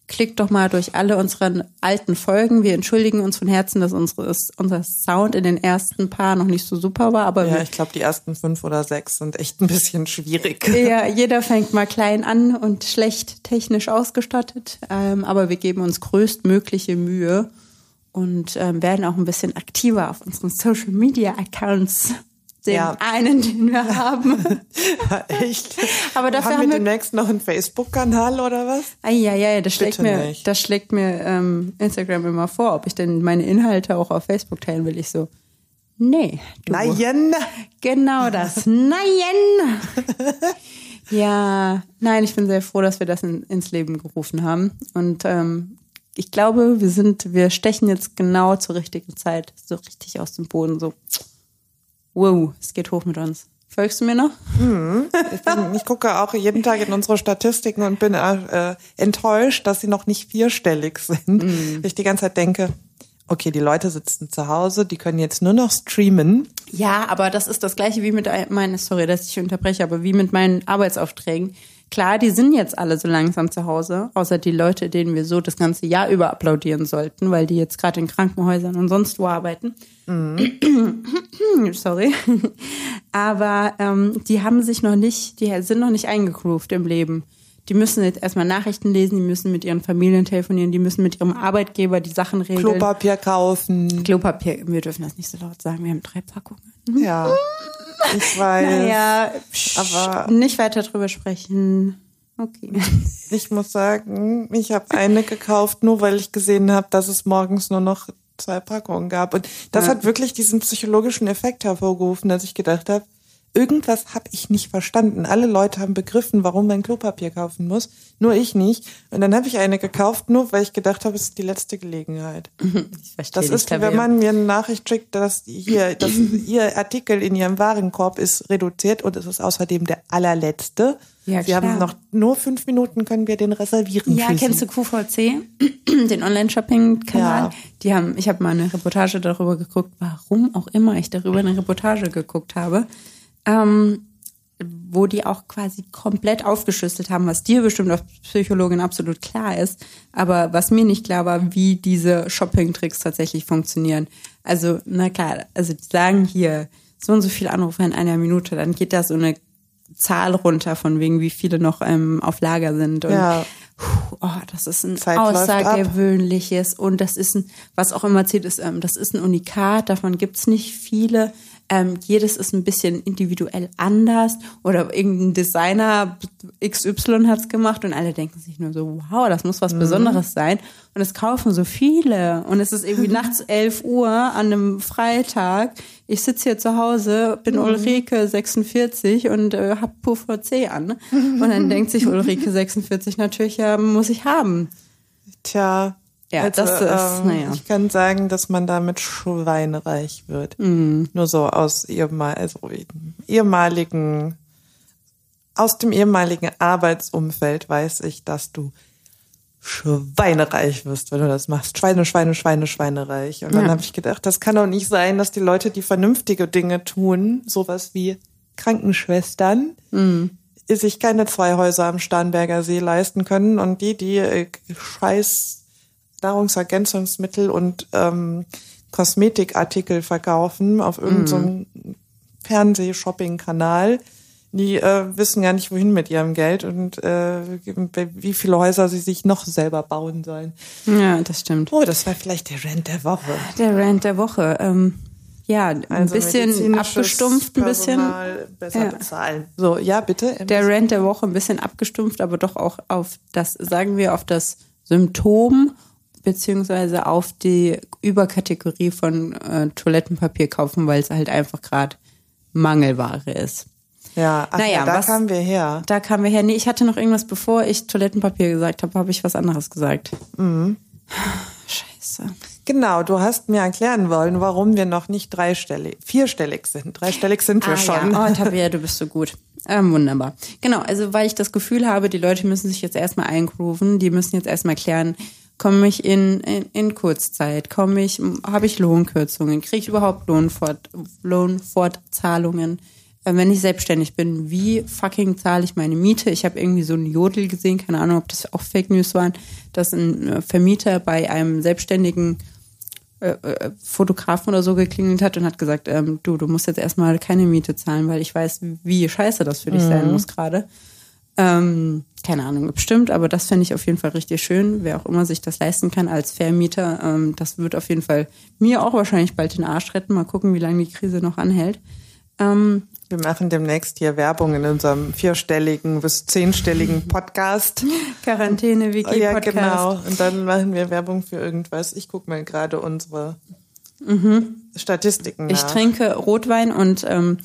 klickt doch mal durch alle unsere alten Folgen. Wir entschuldigen uns von Herzen, dass unsere, unser Sound in den ersten paar noch nicht so super war, aber Ja, ich glaube, die ersten fünf oder sechs sind echt ein bisschen schwierig. [laughs] ja, jeder fängt mal klein an und schlecht technisch ausgestattet, ähm, aber wir geben uns größtmögliche Mühe und ähm, werden auch ein bisschen aktiver auf unseren Social Media Accounts. Den Ja. einen, den wir [laughs] haben. echt? Aber dafür haben haben wir wir- demnächst noch einen Facebook-Kanal oder was? Eieiei, das schlägt Bitte mir, nicht. das schlägt mir ähm, Instagram immer vor, ob ich denn meine Inhalte auch auf Facebook teilen will. Ich so, nee. Du. Nein! Genau das. Nein! [laughs] ja, nein, ich bin sehr froh, dass wir das in, ins Leben gerufen haben. Und ähm, ich glaube, wir sind, wir stechen jetzt genau zur richtigen Zeit so richtig aus dem Boden. So, wow, es geht hoch mit uns. Folgst du mir noch? Ich, bin, ich gucke auch jeden Tag in unsere Statistiken und bin äh, enttäuscht, dass sie noch nicht vierstellig sind. Mhm. Weil Ich die ganze Zeit denke, okay, die Leute sitzen zu Hause, die können jetzt nur noch streamen. Ja, aber das ist das gleiche wie mit ein- meinen, sorry, dass ich unterbreche, aber wie mit meinen Arbeitsaufträgen. Klar, die sind jetzt alle so langsam zu Hause, außer die Leute, denen wir so das ganze Jahr über applaudieren sollten, weil die jetzt gerade in Krankenhäusern und sonst wo arbeiten. [clears throat] sorry. Aber ähm, die haben sich noch nicht, die sind noch nicht eingegroovt im Leben. Die müssen jetzt erstmal Nachrichten lesen, die müssen mit ihren Familien telefonieren, die müssen mit ihrem Arbeitgeber die Sachen regeln. Klopapier kaufen. Klopapier, wir dürfen das nicht so laut sagen, wir haben drei Packungen. Ja, ich weiß. Naja, aber- aber nicht weiter drüber sprechen. Okay. [laughs] Ich muss sagen, ich habe eine gekauft, nur weil ich gesehen habe, dass es morgens nur noch zwei Packungen gab. Und das Ja. hat wirklich diesen psychologischen Effekt hervorgerufen, dass ich gedacht habe, irgendwas habe ich nicht verstanden. Alle Leute haben begriffen, warum man Klopapier kaufen muss, nur ich nicht. Und dann habe ich eine gekauft, nur weil ich gedacht habe, es ist die letzte Gelegenheit. [laughs] Ich verstehe Das ist, wenn man mir eine Nachricht schickt, dass hier, dass [laughs] ihr Artikel in ihrem Warenkorb ist reduziert und es ist außerdem der allerletzte. Ja, Sie klar. haben noch nur fünf Minuten, können wir den reservieren. Ja, kennst du QVC, [clears throat] den Online-Shopping-Kanal? Ja. Die haben, ich habe mal eine Reportage darüber geguckt, warum auch immer ich darüber eine Reportage geguckt habe, ähm, wo die auch quasi komplett aufgeschlüsselt haben, was dir bestimmt als Psychologin absolut klar ist, aber was mir nicht klar war, wie diese Shopping-Tricks tatsächlich funktionieren. Also, na klar, also die sagen hier so und so viele Anrufe in einer Minute, dann geht da so eine Zahl runter von wegen, wie viele noch ähm, auf Lager sind. Und Ja. Puh, oh, das ist ein Zeit außergewöhnliches und das ist ein, was auch immer zählt, ist, ähm, das ist ein Unikat, davon gibt's nicht viele. Ähm, jedes ist ein bisschen individuell anders oder irgendein Designer XY hat's gemacht und alle denken sich nur so, wow, das muss Mhm. was Besonderes sein. Und es kaufen so viele und es ist irgendwie [laughs] nachts 11 Uhr an einem Freitag. Ich sitze hier zu Hause, bin Mhm. Ulrike 46 und äh, hab PUVC an. Und dann [laughs] denkt sich Ulrike 46 natürlich, ja, muss ich haben. Tja. Ja, das ist, naja. Ich kann sagen, dass man damit schweinereich wird. Mhm. Nur so aus ehemal, also ehemaligen, aus dem ehemaligen Arbeitsumfeld weiß ich, dass du schweinereich wirst, wenn du das machst. Schweine, Schweine, Schweine, Schweinereich. Und dann Ja. habe ich gedacht, das kann doch nicht sein, dass die Leute, die vernünftige Dinge tun, sowas wie Krankenschwestern, Mhm. sich keine zwei Häuser am Starnberger See leisten können und die, die äh, scheiß Nahrungsergänzungsmittel und ähm, Kosmetikartikel verkaufen auf irgendeinem Fernseh-Shopping-Kanal, die äh, wissen gar nicht, wohin mit ihrem Geld und äh, wie viele Häuser sie sich noch selber bauen sollen. Ja, das stimmt. Oh, das war vielleicht der Rent der Woche. Der Rant der Woche. Ähm, ja, ein Also bisschen abgestumpft, ein bisschen. Besser Ja. bezahlen. So, ja, bitte. Der Rant der Woche ein bisschen abgestumpft, aber doch auch auf das, sagen wir, auf das Symptom beziehungsweise auf die Überkategorie von äh, Toilettenpapier kaufen, weil es halt einfach gerade Mangelware ist. ja, ach, Naja, ja, da was- kamen wir her. Da kamen wir her. Nee, ich hatte noch irgendwas, bevor ich Toilettenpapier gesagt habe, habe ich was anderes gesagt. Mhm. Scheiße. Genau, du hast mir erklären wollen, warum wir noch nicht dreistellig, vierstellig sind. Dreistellig sind wir Ah, schon. Ja. Oh, Tabea, [laughs] du bist so gut. Ähm, wunderbar. Genau, also weil ich das Gefühl habe, die Leute müssen sich jetzt erstmal eingrooven, die müssen jetzt erstmal klären, komme ich in, in, in Kurzzeit, komme ich, habe ich Lohnkürzungen, kriege ich überhaupt Lohnfort, Lohnfortzahlungen, äh, wenn ich selbstständig bin, wie fucking zahle ich meine Miete? Ich habe irgendwie so ein Jodel gesehen, keine Ahnung, ob das auch Fake News waren, dass ein äh, Vermieter bei einem selbstständigen äh, äh, Fotografen oder so geklingelt hat und hat gesagt, ähm, du, du musst jetzt erstmal keine Miete zahlen, weil ich weiß, wie scheiße das für dich sein muss gerade. Ähm, keine Ahnung, bestimmt, aber das fände ich auf jeden Fall richtig schön. Wer auch immer sich das leisten kann als Vermieter, ähm, das wird auf jeden Fall mir auch wahrscheinlich bald den Arsch retten. Mal gucken, wie lange die Krise noch anhält. Ähm, Wir machen demnächst hier Werbung in unserem vierstelligen bis zehnstelligen [laughs] Podcast. Quarantäne, Wiki, ja, Podcast. genau. Und dann machen wir Werbung für irgendwas. Ich gucke mal gerade unsere Statistiken nach. Mhm. Ich trinke Rotwein und ähm,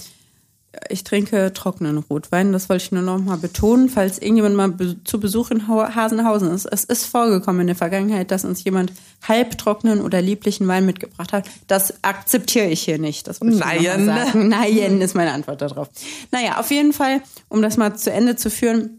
ich trinke trockenen Rotwein. Das wollte ich nur noch mal betonen, falls irgendjemand mal be zu Besuch in Hau- Hasenhausen ist. Es ist vorgekommen in der Vergangenheit, dass uns jemand halbtrockenen oder lieblichen Wein mitgebracht hat. Das akzeptiere ich hier nicht. Das Nein. sagen. Nein ist meine Antwort darauf. Naja, auf jeden Fall, um das mal zu Ende zu führen,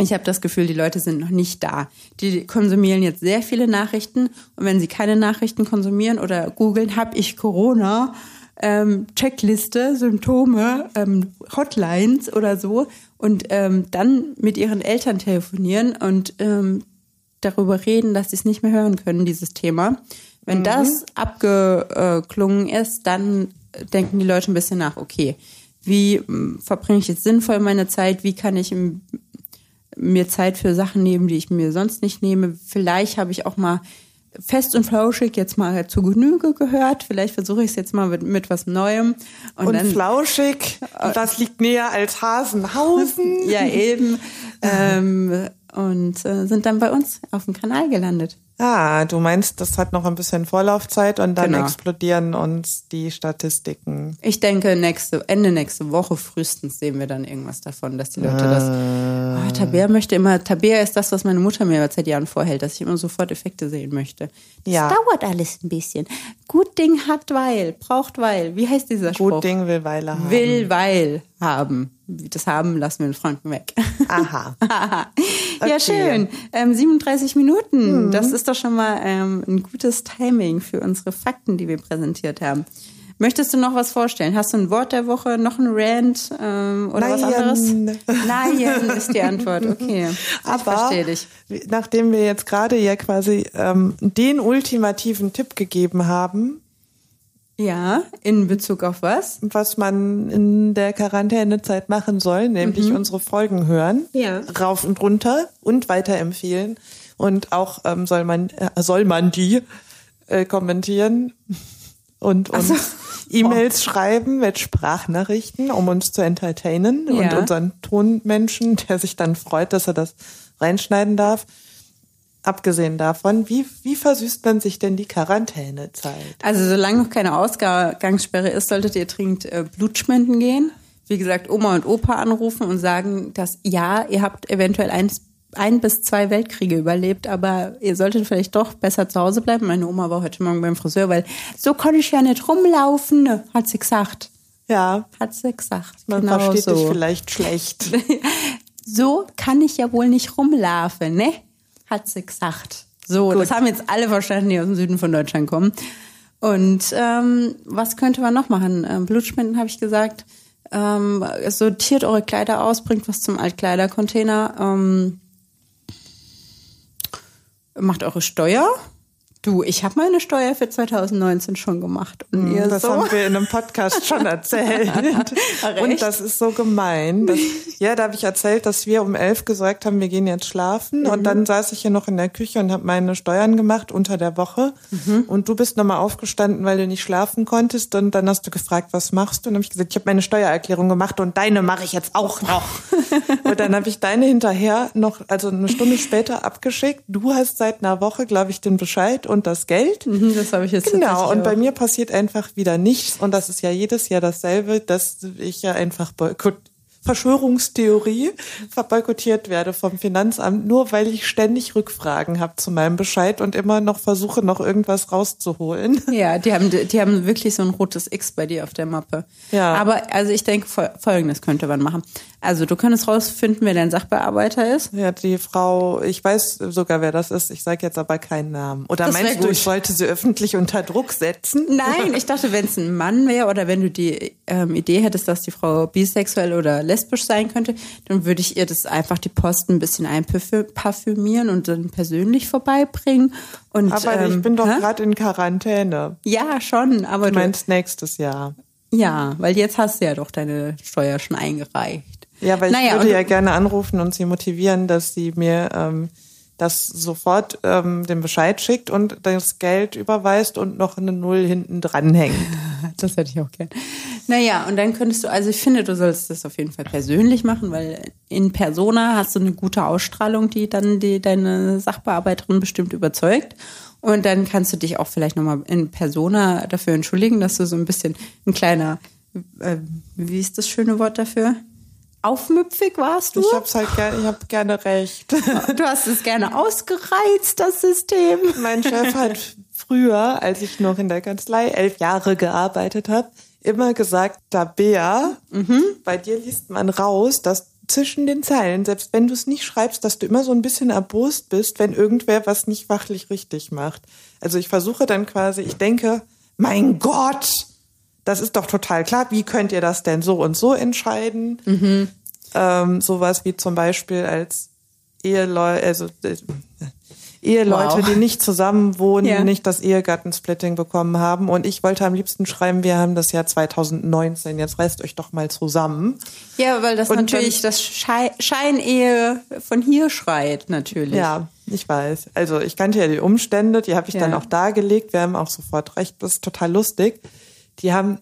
ich habe das Gefühl, die Leute sind noch nicht da. Die konsumieren jetzt sehr viele Nachrichten und wenn sie keine Nachrichten konsumieren oder googeln, habe ich Corona, ähm, Checkliste, Symptome, ähm, Hotlines oder so und ähm, dann mit ihren Eltern telefonieren und ähm, darüber reden, dass sie es nicht mehr hören können, dieses Thema. Wenn das abgeklungen ist, dann denken die Leute ein bisschen nach, okay, wie ähm, verbringe ich jetzt sinnvoll meine Zeit, wie kann ich im mir Zeit für Sachen nehmen, die ich mir sonst nicht nehme. Vielleicht habe ich auch mal fest und flauschig jetzt mal zu Genüge gehört. Vielleicht versuche ich es jetzt mal mit, mit was Neuem. Und, Und dann, flauschig, das liegt näher als Hasenhausen. [laughs] ja eben. [laughs] ähm, und äh, sind dann bei uns auf dem Kanal gelandet. Ah, du meinst, das hat noch ein bisschen Vorlaufzeit und dann Genau. explodieren uns die Statistiken. Ich denke, nächste, Ende nächste Woche frühestens sehen wir dann irgendwas davon, dass die Leute das. Oh, Tabea möchte immer, Tabea ist das, was meine Mutter mir seit Jahren vorhält, dass ich immer sofort Effekte sehen möchte. Das Ja. dauert alles ein bisschen. Gut Ding hat weil, braucht weil. Wie heißt dieser Spruch? Gut Ding will Weile haben. Will weil haben. Das haben lassen wir in Franken weg. Aha. [laughs] ja, Okay. schön. Ähm, 37 Minuten. Das ist doch schon mal ähm, ein gutes Timing für unsere Fakten, die wir präsentiert haben. Möchtest du noch was vorstellen? Hast du ein Wort der Woche, noch ein Rant ähm, oder was Nein. anderes? Nein [laughs] ist die Antwort. Okay, ich Aber verstehe dich. nachdem wir jetzt gerade ja quasi ähm, den ultimativen Tipp gegeben haben, Ja, in Bezug auf was? was man in der Quarantänezeit machen soll, nämlich unsere Folgen hören, Mhm. Ja. rauf und runter und weiterempfehlen. Und auch ähm, soll man äh, soll man die äh, kommentieren und uns [laughs] E-Mails schreiben mit Sprachnachrichten, um uns zu entertainen und Ja. unseren Tonmenschen, der sich dann freut, dass er das reinschneiden darf. Abgesehen davon, wie, wie versüßt man sich denn die Quarantänezeit? Also solange noch keine Ausgangssperre ist, solltet ihr dringend äh, Blutspenden gehen. Wie gesagt, Oma und Opa anrufen und sagen, dass ja, ihr habt eventuell eins, ein bis zwei Weltkriege überlebt, aber ihr solltet vielleicht doch besser zu Hause bleiben. Meine Oma war heute Morgen beim Friseur, weil so konnte ich ja nicht rumlaufen, hat sie gesagt. Ja, Hat sie gesagt. man genau versteht so. dich vielleicht schlecht. [laughs] So kann ich ja wohl nicht rumlaufen, ne? Hat sie gesagt. So, das haben jetzt alle verstanden, die aus dem Süden von Deutschland kommen. Und ähm, was könnte man noch machen? Ähm, Blutspenden habe ich gesagt. Ähm, sortiert eure Kleider aus, bringt was zum Altkleidercontainer. Ähm, macht eure Steuer. Du, ich habe meine Steuer für 2019 schon gemacht. Und ihr Das so? haben wir in einem Podcast schon [laughs] erzählt. Und das ist so gemein. Das, ja, da habe ich erzählt, dass wir um elf gesagt haben, wir gehen jetzt schlafen. Und dann saß ich hier noch in der Küche und habe meine Steuern gemacht unter der Woche. Und du bist nochmal aufgestanden, weil du nicht schlafen konntest. Und dann hast du gefragt, was machst du? Und dann habe ich gesagt, ich habe meine Steuererklärung gemacht und deine mache ich jetzt auch noch. [laughs] und dann habe ich deine hinterher noch, also eine Stunde später abgeschickt. Du hast seit einer Woche, glaube ich, den Bescheid und das Geld. Mhm, Das habe ich jetzt Genau, und bei mir passiert einfach wieder nichts. Und das ist ja jedes Jahr dasselbe, dass ich ja einfach Boykott, Verschwörungstheorie verboykottiert werde vom Finanzamt, nur weil ich ständig Rückfragen habe zu meinem Bescheid und immer noch versuche, noch irgendwas rauszuholen. Ja, die haben, die haben wirklich so ein rotes X bei dir auf der Mappe. Ja. Aber also ich denke, fol- folgendes könnte man machen. Also du könntest rausfinden, wer dein Sachbearbeiter ist. Ja, die Frau, ich weiß sogar, wer das ist. Ich sage jetzt aber keinen Namen. Oder Das meinst du, ich sollte sie öffentlich unter Druck setzen? Nein, ich dachte, wenn es ein Mann wäre oder wenn du die ähm, Idee hättest, dass die Frau bisexuell oder lesbisch sein könnte, dann würde ich ihr das einfach die Post ein bisschen einparfümieren und dann persönlich vorbeibringen. Und, Aber ähm, ich bin doch gerade in Quarantäne. Ja, schon, aber Du meinst nächstes Jahr. ja, weil jetzt hast du ja doch deine Steuer schon eingereicht. Ja, weil ich Naja, würde und ja gerne anrufen und sie motivieren, dass sie mir ähm, das sofort ähm, den Bescheid schickt und das Geld überweist und noch eine Null hinten dranhängt. [laughs] Das hätte ich auch gern. Naja, und dann könntest du, also ich finde, du sollst das auf jeden Fall persönlich machen, weil in Persona hast du eine gute Ausstrahlung, die dann die, deine Sachbearbeiterin bestimmt überzeugt. Und dann kannst du dich auch vielleicht nochmal in Persona dafür entschuldigen, dass du so ein bisschen ein kleiner, äh, wie ist das schöne Wort dafür? Aufmüpfig warst du? Ich hab's halt gerne, ich hab gerne recht. [laughs] du hast es gerne ausgereizt, das System. mein Chef hat früher, als ich noch in der Kanzlei elf Jahre gearbeitet habe, immer gesagt, Tabea, bei dir liest man raus, dass zwischen den Zeilen, selbst wenn du es nicht schreibst, dass du immer so ein bisschen erbost bist, wenn irgendwer was nicht fachlich richtig macht. Also ich versuche dann quasi, ich denke, mein Gott, das ist doch total klar. Wie könnt ihr das denn so und so entscheiden? Ähm, sowas wie zum Beispiel als Eheleute, also äh, Eheleute, Wow. die nicht zusammen wohnen, Ja. nicht das Ehegattensplitting bekommen haben. Und ich wollte am liebsten schreiben, wir haben das Jahr 2019, jetzt reißt euch doch mal zusammen. Ja, weil das Und natürlich das Schei Scheinehe von hier schreit, natürlich. Ja, ich weiß. Also ich kannte ja die Umstände, die habe ich dann Ja. auch dargelegt. Wir haben auch sofort recht, das ist total lustig. Die haben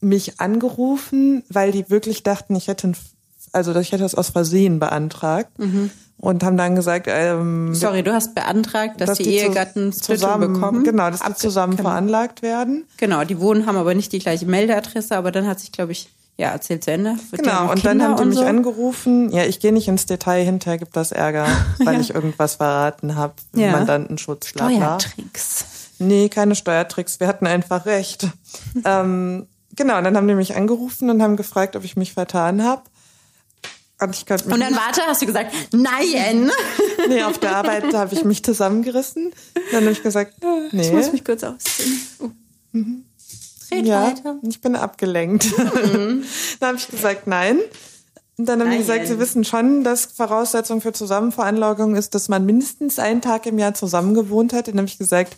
mich angerufen, weil die wirklich dachten, ich hätte, also ich hätte das aus Versehen beantragt und haben dann gesagt, ähm, Sorry, du hast beantragt, dass, die, zu- Ehegatten Splitting zusammen bekommen. Genau, dass die zusammen genau. veranlagt werden. Genau, die wohnen, haben aber nicht die gleiche Meldeadresse, aber dann hat sich, glaube ich, ja, erzählt zu Ende. Wird ja Genau, und dann haben die mich so. angerufen. Ja, ich gehe nicht ins Detail, hinterher gibt das Ärger, [laughs] weil ich irgendwas verraten habe. Ja. Mandantenschutz, bla bla. Steuertricks. Nee, keine Steuertricks, wir hatten einfach recht. [laughs] ähm, genau, und dann haben die mich angerufen und haben gefragt, ob ich mich vertan habe. Und Und dann warte, hast du gesagt, nein. [laughs] nee, auf der Arbeit habe ich mich zusammengerissen. Dann habe ich gesagt, nee. Ich muss mich kurz ausziehen. Oh. Red ja, weiter. ich bin abgelenkt. [laughs] dann habe ich gesagt, nein. Und dann haben die gesagt, sie wissen schon, dass Voraussetzung für Zusammenveranlagung ist, dass man mindestens einen Tag im Jahr zusammengewohnt hat. Dann habe ich gesagt,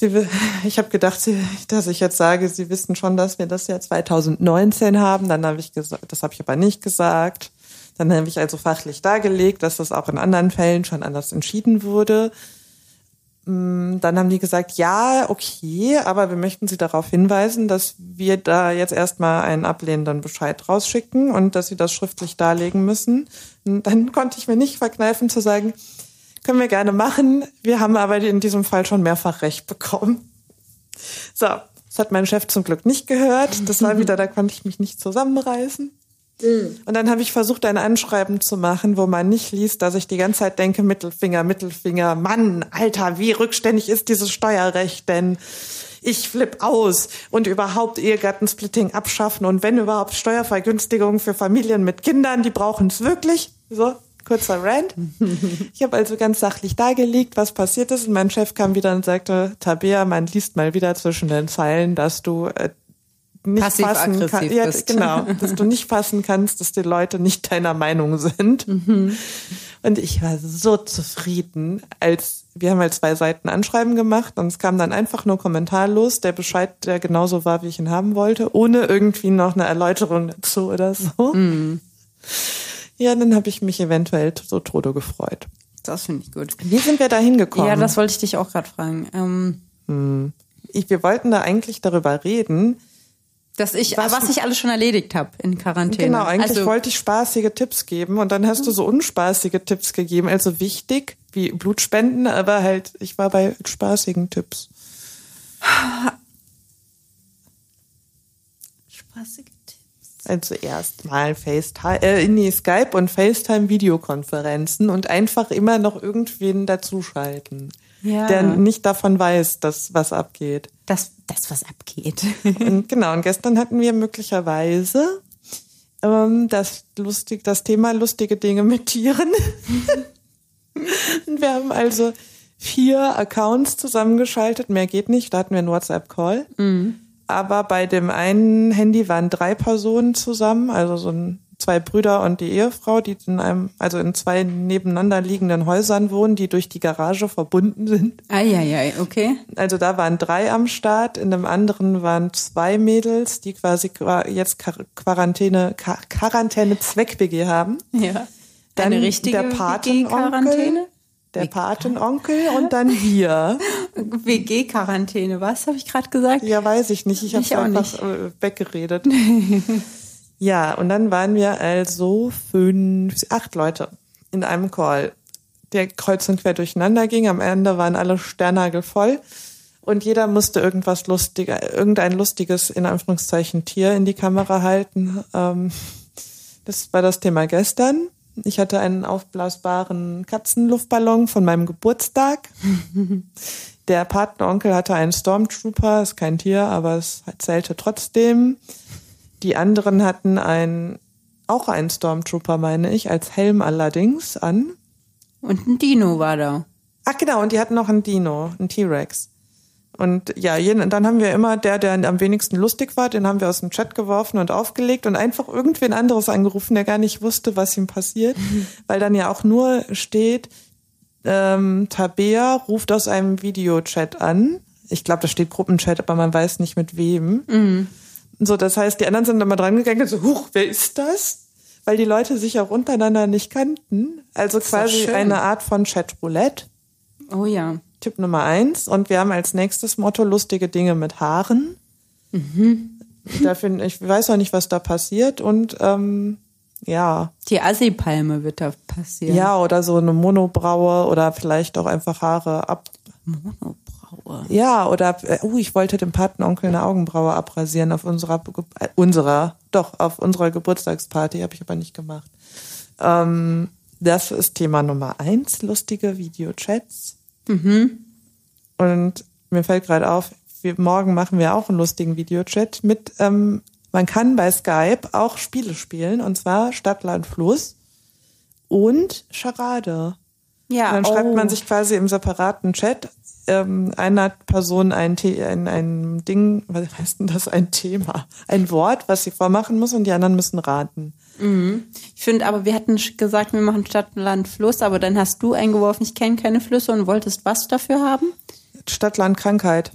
sie, [laughs] ich habe gedacht, sie, dass ich jetzt sage, sie wissen schon, dass wir das Jahr 2019 haben. Dann habe ich gesagt, das habe ich aber nicht gesagt. Dann habe ich also fachlich dargelegt, dass das auch in anderen Fällen schon anders entschieden wurde. Dann haben die gesagt, ja, okay, aber wir möchten Sie darauf hinweisen, dass wir da jetzt erstmal einen ablehnenden Bescheid rausschicken und dass Sie das schriftlich darlegen müssen. Und dann konnte ich mir nicht verkneifen zu sagen, können wir gerne machen. Wir haben aber in diesem Fall schon mehrfach Recht bekommen. So, das hat mein Chef zum Glück nicht gehört. Das war wieder, da konnte ich mich nicht zusammenreißen. Und dann habe ich versucht, ein Anschreiben zu machen, wo man nicht liest, dass ich die ganze Zeit denke, Mittelfinger, Mittelfinger, Mann, Alter, wie rückständig ist dieses Steuerrecht denn? Ich flipp aus und überhaupt Ehegattensplitting abschaffen und wenn überhaupt Steuervergünstigungen für Familien mit Kindern, die brauchen es wirklich. So, kurzer Rant. Ich habe also ganz sachlich dargelegt, was passiert ist und mein Chef kam wieder und sagte, Tabea, man liest mal wieder zwischen den Zeilen, dass du äh, nicht fassen Passiv-aggressiv kannst. Ja, genau, [laughs] dass du nicht fassen kannst, dass die Leute nicht deiner Meinung sind. Mhm. Und ich war so zufrieden, als wir haben halt zwei Seiten Anschreiben gemacht und es kam dann einfach nur kommentarlos der Bescheid, der genauso war, wie ich ihn haben wollte, ohne irgendwie noch eine Erläuterung dazu oder so. Mhm. Ja, dann habe ich mich eventuell so Tode gefreut. Das finde ich gut. Wie sind wir da hingekommen? Ja, das wollte ich dich auch gerade fragen. Ähm, ich, wir wollten da eigentlich darüber reden, dass ich, Was- was, ich alles schon erledigt habe in Quarantäne. Genau, eigentlich also, wollte ich spaßige Tipps geben und dann hast du so unspaßige Tipps gegeben, also wichtig wie Blutspenden, aber halt, ich war bei spaßigen Tipps. Spaßige Tipps. Also erstmal FaceTime, äh, nee, Skype und FaceTime Videokonferenzen und einfach immer noch irgendwen dazuschalten, Ja. der nicht davon weiß, dass was abgeht. Das, das was abgeht. Und [laughs] genau, und gestern hatten wir möglicherweise ähm, das lustig, das Thema lustige Dinge mit Tieren. [laughs] und wir haben also vier Accounts zusammengeschaltet, mehr geht nicht, da hatten wir einen WhatsApp-Call. Aber bei dem einen Handy waren drei Personen zusammen, also so ein, zwei Brüder und die Ehefrau, die in einem, also in zwei nebeneinander liegenden Häusern wohnen, die durch die Garage verbunden sind. Eieiei, okay. Also da waren drei am Start, in dem anderen waren zwei Mädels, die quasi qua- jetzt Quar- Quarantäne, Quar- Quarantäne Zweck-WG haben. Ja. Dann Eine richtige der Patenonkel? Der Patenonkel und dann wir. [laughs] WG-Quarantäne, was habe ich gerade gesagt? Ja, weiß ich nicht. Ich habe auch einfach äh, weggeredet. [laughs] ja, und dann waren wir also fünf, acht Leute in einem Call, der kreuz und quer durcheinander ging. Am Ende waren alle Sternagel und jeder musste irgendwas lustiger, irgendein lustiges in Anführungszeichen Tier in die Kamera halten. Ähm, das war das Thema gestern. Ich hatte einen aufblasbaren Katzenluftballon von meinem Geburtstag. [laughs] Der Patenonkel hatte einen Stormtrooper, ist kein Tier, aber es zählte trotzdem. Die anderen hatten ein, auch einen Stormtrooper, meine ich, als Helm allerdings an. Und ein Dino war da. Ach genau, und die hatten noch einen Dino, einen T-Rex. Und ja, jeden, dann haben wir immer der, der am wenigsten lustig war, den haben wir aus dem Chat geworfen und aufgelegt und einfach irgendwen anderes angerufen, der gar nicht wusste, was ihm passiert, [laughs] weil dann ja auch nur steht, ähm, Tabea ruft aus einem Videochat an. Ich glaube, da steht Gruppenchat, aber man weiß nicht mit wem. So, das heißt, die anderen sind immer dran gegangen und so, huch, wer ist das? Weil die Leute sich auch untereinander nicht kannten. Also quasi eine Art von Chatroulette. Oh ja. Tipp Nummer eins. Und wir haben als nächstes Motto lustige Dinge mit Haaren. Da find, ich weiß noch nicht, was da passiert. Und ähm, ja, Die Assi-Palme wird da passieren. ja, oder so eine Monobraue oder vielleicht auch einfach Haare ab. Monobraue. Ja, oder äh, uh, ich wollte dem Patenonkel eine Augenbraue abrasieren auf unserer äh, unserer, doch, auf unserer Geburtstagsparty, habe ich aber nicht gemacht. Ähm, das ist Thema Nummer eins, lustige Videochats. Und mir fällt gerade auf, wir, morgen machen wir auch einen lustigen Videochat mit, ähm, man kann bei Skype auch Spiele spielen, und zwar Stadt, Land, Fluss und Charade. Ja, Und dann schreibt oh. man sich quasi im separaten Chat ähm, einer Person ein, The ein, ein Ding, was heißt denn das, ein Thema, ein Wort, was sie vormachen muss und die anderen müssen raten. Ich finde aber, wir hatten gesagt, wir machen Stadt, Land, Fluss, aber dann hast du eingeworfen, ich kenne keine Flüsse und wolltest was dafür haben? Stadt, Land, Krankheit.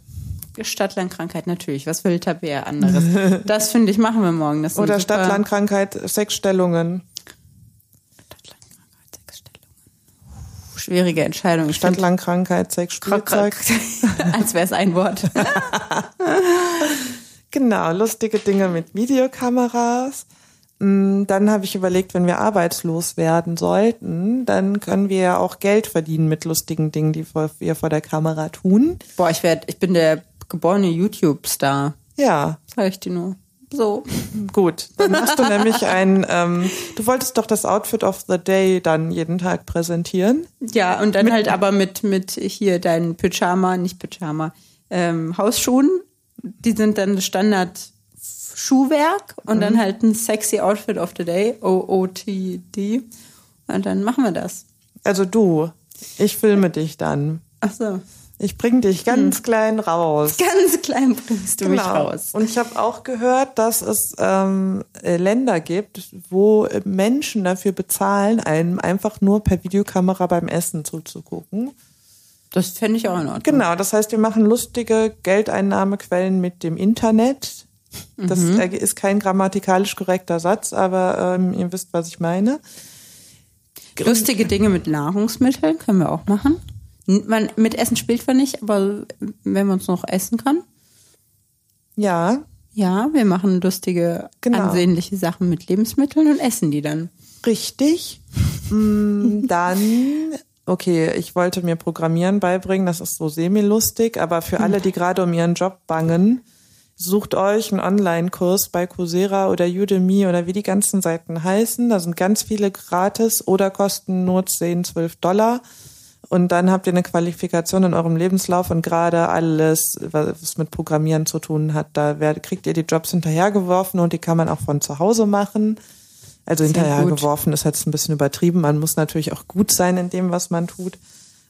Stadt, Land, Krankheit, natürlich. Was will Tabea anderes? [laughs] das finde ich, machen wir morgen. Oder Stadt, Land, Krankheit, Sexstellungen. Stadt, Land, Krankheit, Sexstellungen. Puh, Schwierige Entscheidung. Ich Stadt, find- Land, Krankheit, Sex, Spielzeug. [laughs] Als wäre es ein Wort. [laughs] Genau, lustige Dinge mit Videokameras. Mm, Dann habe ich überlegt, wenn wir arbeitslos werden sollten, dann können wir ja auch Geld verdienen mit lustigen Dingen, die wir vor der Kamera tun. Boah, ich werd, ich bin der geborene YouTube-Star. Ja, Sag ich dir nur. So. gut. Dann machst du nämlich ein, ähm, du wolltest doch das Outfit of the Day dann jeden Tag präsentieren. Ja, und dann halt aber mit, mit hier deinen Pyjama, nicht Pyjama, ähm, Hausschuhen. Die sind dann Standard Schuhwerk und dann halt ein sexy Outfit of the Day, O-O-T-D. Und dann machen wir das. Also du, ich filme dich dann. Ach so. Ich bring dich ganz klein raus. [laughs] Ganz klein bringst du mich raus. Und ich habe auch gehört, dass es ähm, äh, Länder gibt, wo äh, Menschen dafür bezahlen, einem einfach nur per Videokamera beim Essen zuzugucken. Das fände ich auch in Ordnung. Genau, das heißt, wir machen lustige Geldeinnahmequellen mit dem Internet. Das Mhm. ist kein grammatikalisch korrekter Satz, aber ähm, ihr wisst, was ich meine. Lustige Dinge mit Nahrungsmitteln können wir auch machen. Man, mit Essen spielt man nicht, aber wenn man es noch essen kann. Ja, Ja, wir machen lustige, Genau. ansehnliche Sachen mit Lebensmitteln und essen die dann. Richtig. Mm, [laughs] Dann, okay, ich wollte mir Programmieren beibringen, das ist so semi-lustig, aber für alle, die gerade um ihren Job bangen, sucht euch einen Online-Kurs bei Coursera oder Udemy oder wie die ganzen Seiten heißen. Da sind ganz viele gratis oder kosten nur 10, 12 Dollar. Und dann habt ihr eine Qualifikation in eurem Lebenslauf und gerade alles, was mit Programmieren zu tun hat, da kriegt ihr die Jobs hinterhergeworfen und die kann man auch von zu Hause machen. Also hinterhergeworfen ist jetzt ein bisschen übertrieben. Man muss natürlich auch gut sein in dem, was man tut.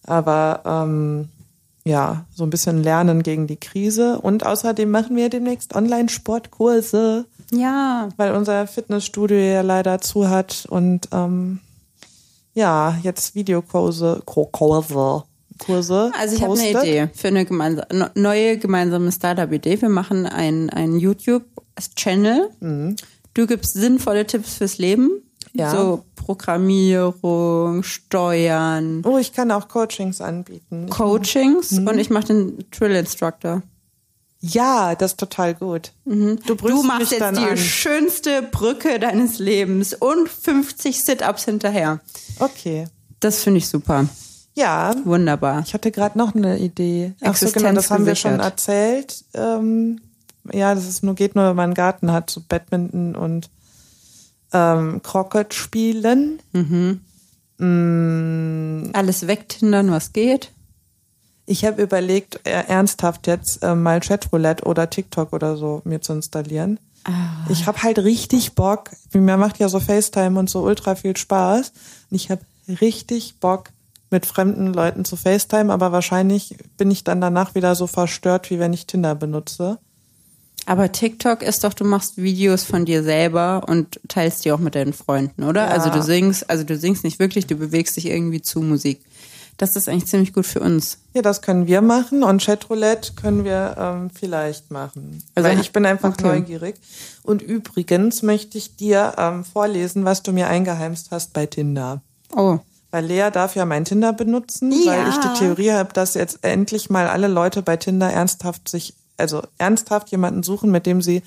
Aber ähm, ja, so ein bisschen lernen gegen die Krise. Und außerdem machen wir demnächst Online-Sportkurse. Ja. Weil unser Fitnessstudio ja leider zu hat und ähm, ja, jetzt Videokurse, Kurse. Kurse also ich habe eine Idee für eine gemeinsame, neue gemeinsame Startup-Idee. Wir machen einen, YouTube-Channel. Mhm. Du gibst sinnvolle Tipps fürs Leben. Ja. So Programmierung, Steuern. Oh, ich kann auch Coachings anbieten. Coachings mhm. und ich mache den Drill Instructor. Ja, das ist total gut. Mhm. Du, du, machst jetzt die an. schönste Brücke deines Lebens und 50 Sit-ups hinterher. Okay. Das finde ich super. Ja. Wunderbar. Ich hatte gerade noch eine Idee. Ach so, genau, das haben wir schon erzählt. Ähm, ja, das ist nur geht nur, wenn man einen Garten hat, so Badminton und ähm, Crockett spielen. Mhm. Mm. Alles wegtindern, was geht. Ich habe überlegt, äh, ernsthaft jetzt äh, mal Chatroulette oder TikTok oder so mir zu installieren. Ah. Ich habe halt richtig Bock. Mir macht ja so FaceTime und so ultra viel Spaß. Und ich habe richtig Bock, mit fremden Leuten zu FaceTime, aber wahrscheinlich bin ich dann danach wieder so verstört, wie wenn ich Tinder benutze. Aber TikTok ist doch, du machst Videos von dir selber und teilst die auch mit deinen Freunden, oder? Ja. Also du singst, also du singst nicht wirklich, du bewegst dich irgendwie zu Musik. Das ist eigentlich ziemlich gut für uns. Ja, das können wir machen und Chatroulette können wir ähm, vielleicht machen. Also Weil ich bin einfach okay. neugierig. Und übrigens möchte ich dir ähm, vorlesen, was du mir eingeheimst hast bei Tinder. Oh. Weil Lea darf ja mein Tinder benutzen, ja. weil ich die Theorie habe, dass jetzt endlich mal alle Leute bei Tinder ernsthaft sich also ernsthaft jemanden suchen, mit dem sie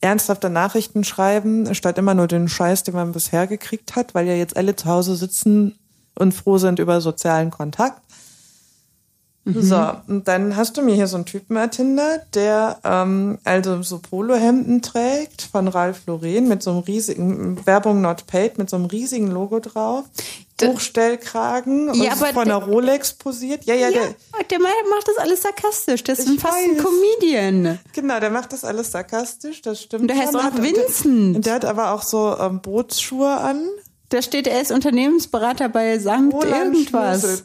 ernsthafte Nachrichten schreiben, statt immer nur den Scheiß, den man bisher gekriegt hat, weil ja jetzt alle zu Hause sitzen und froh sind über sozialen Kontakt. Mhm. So, und dann hast du mir hier so einen Typen ertindert, der ähm, also so Polohemden trägt von Ralph Lauren mit so einem riesigen, Werbung not paid, mit so einem riesigen Logo drauf. Hochstellkragen ja, und von der Rolex posiert. Ja, ja, ja der, der macht das alles sarkastisch. Der ist fast weiß. ein Comedian. Genau, der macht das alles sarkastisch, das stimmt. Und der heißt auch Vincent. Und der, der, hat aber auch so ähm, Bootsschuhe an. Da steht, er ist Unternehmensberater bei Sankt Roland irgendwas.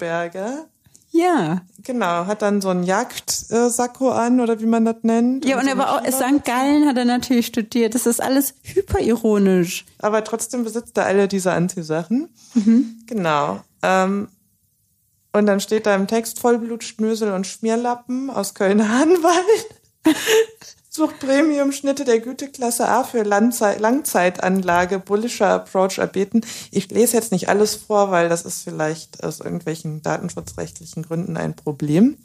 Ja. Genau, hat dann so einen Jagdsacko an oder wie man das nennt. Ja, und, und so er war auch, St. Gallen hat er natürlich studiert. Das ist alles hyperironisch. Aber trotzdem besitzt er alle diese Anziehsachen. Mhm. Genau. Ähm, und dann steht da im Text Vollblutschnösel und Schmierlappen aus Köln-Hahnwald. [laughs] Sucht Premium-Schnitte der Güteklasse A für Langzeit Langzeitanlage, bullischer Approach erbeten. Ich lese jetzt nicht alles vor, weil das ist vielleicht aus irgendwelchen datenschutzrechtlichen Gründen ein Problem.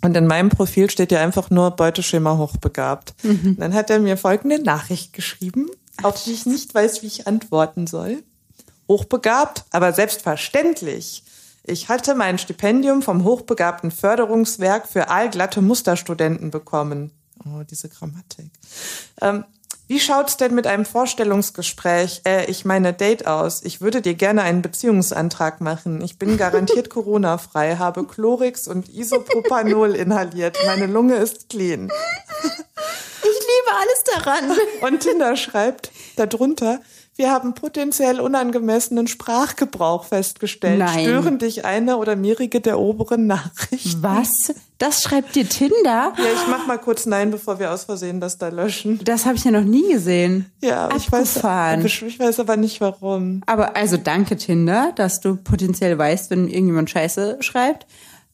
Und in meinem Profil steht ja einfach nur Beuteschema hochbegabt. Mhm. Dann hat er mir folgende Nachricht geschrieben, auf die ich nicht weiß, wie ich antworten soll. Hochbegabt, aber selbstverständlich. Ich hatte mein Stipendium vom Hochbegabten Förderungswerk für allglatte Musterstudenten bekommen. Oh, diese Grammatik. Ähm, wie schaut's denn mit einem Vorstellungsgespräch, äh, ich meine Date aus? Ich würde dir gerne einen Beziehungsantrag machen. Ich bin garantiert [laughs] Corona-frei, habe Chlorix und Isopropanol inhaliert. Meine Lunge ist clean. Ich liebe alles daran. Und Tinder schreibt darunter, wir haben potenziell unangemessenen Sprachgebrauch festgestellt. Nein. Stören dich eine oder mehrere der oberen Nachrichten? Was? Das schreibt dir Tinder? Ja, ich mach mal kurz Nein, bevor wir aus Versehen das da löschen. Das habe ich ja noch nie gesehen. Ja, ich weiß, ich weiß aber nicht warum. Aber also danke Tinder, dass du potenziell weißt, wenn irgendjemand Scheiße schreibt.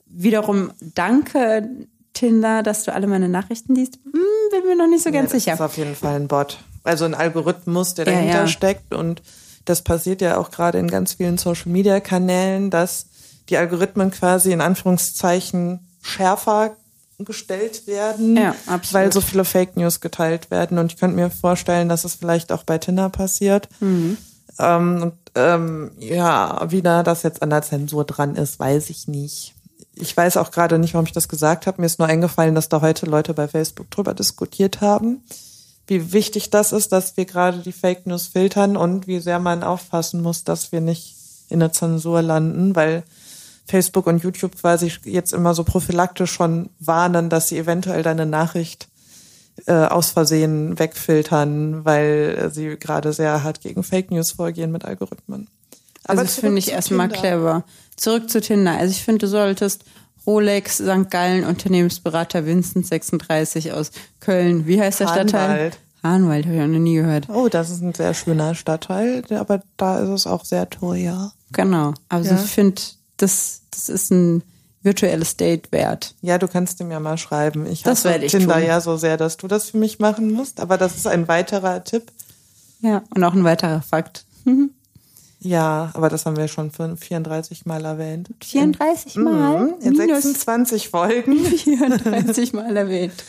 Wiederum danke Tinder, dass du alle meine Nachrichten liest. Hm, bin mir noch nicht so ganz ja, das sicher. Das ist auf jeden Fall ein Bot also ein Algorithmus, der dahinter ja, ja. steckt. Und das passiert ja auch gerade in ganz vielen Social-Media-Kanälen, dass die Algorithmen quasi in Anführungszeichen schärfer gestellt werden, ja, weil so viele Fake News geteilt werden. Und ich könnte mir vorstellen, dass es vielleicht auch bei Tinder passiert. Mhm. Ähm, und ähm, ja, wie da das jetzt an der Zensur dran ist, weiß ich nicht. ich weiß auch gerade nicht, warum ich das gesagt habe. Mir ist nur eingefallen, dass da heute Leute bei Facebook drüber diskutiert haben, wie wichtig das ist, dass wir gerade die Fake News filtern und wie sehr man aufpassen muss, dass wir nicht in der Zensur landen, weil Facebook und YouTube quasi jetzt immer so prophylaktisch schon warnen, dass sie eventuell deine Nachricht äh, aus Versehen wegfiltern, weil sie gerade sehr hart gegen Fake News vorgehen mit Algorithmen. Also das finde ich erstmal clever. Zurück zu Tinder. Also ich finde, du solltest Rolex St. Gallen Unternehmensberater Vincent 36 aus Köln. Wie heißt der Stadtteil? Hahnwald. Hahnwald, habe ich auch noch nie gehört. Oh, das ist ein sehr schöner Stadtteil, aber da ist es auch sehr teuer. Genau. Also Ja. ich finde, das, das ist ein virtuelles Date wert. Ja, du kannst ihm ja mal schreiben. Ich Das werde ich Tinder tun. ja so sehr, dass du das für mich machen musst, aber das ist ein weiterer Tipp. Ja. Und auch ein weiterer Fakt. [laughs] Ja, aber das haben wir schon für 34 Mal erwähnt. 34 Mal? Mhm, In Minus 26 Folgen. [laughs] 34 Mal erwähnt.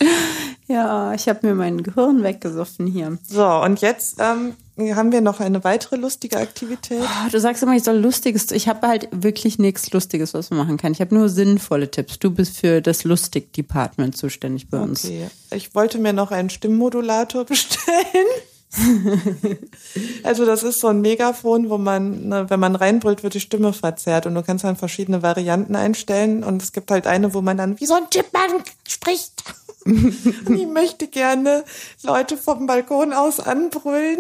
Ja, ich habe mir mein Gehirn weggesoffen hier. So, und jetzt ähm, haben wir noch eine weitere lustige Aktivität. Oh, Du sagst immer, ich soll Lustiges. Ich habe halt wirklich nichts Lustiges, was man machen kann. Ich habe nur sinnvolle Tipps. Du bist für das Lustig-Department zuständig bei uns. Okay. Ich wollte mir noch einen Stimmmodulator [laughs] bestellen. [laughs] also das ist so ein Megafon, wo man, ne, wenn man reinbrüllt, wird die Stimme verzerrt und du kannst dann verschiedene Varianten einstellen und es gibt halt eine, wo man dann wie so ein Chipmunk spricht. [laughs] und ich möchte gerne Leute vom Balkon aus anbrüllen.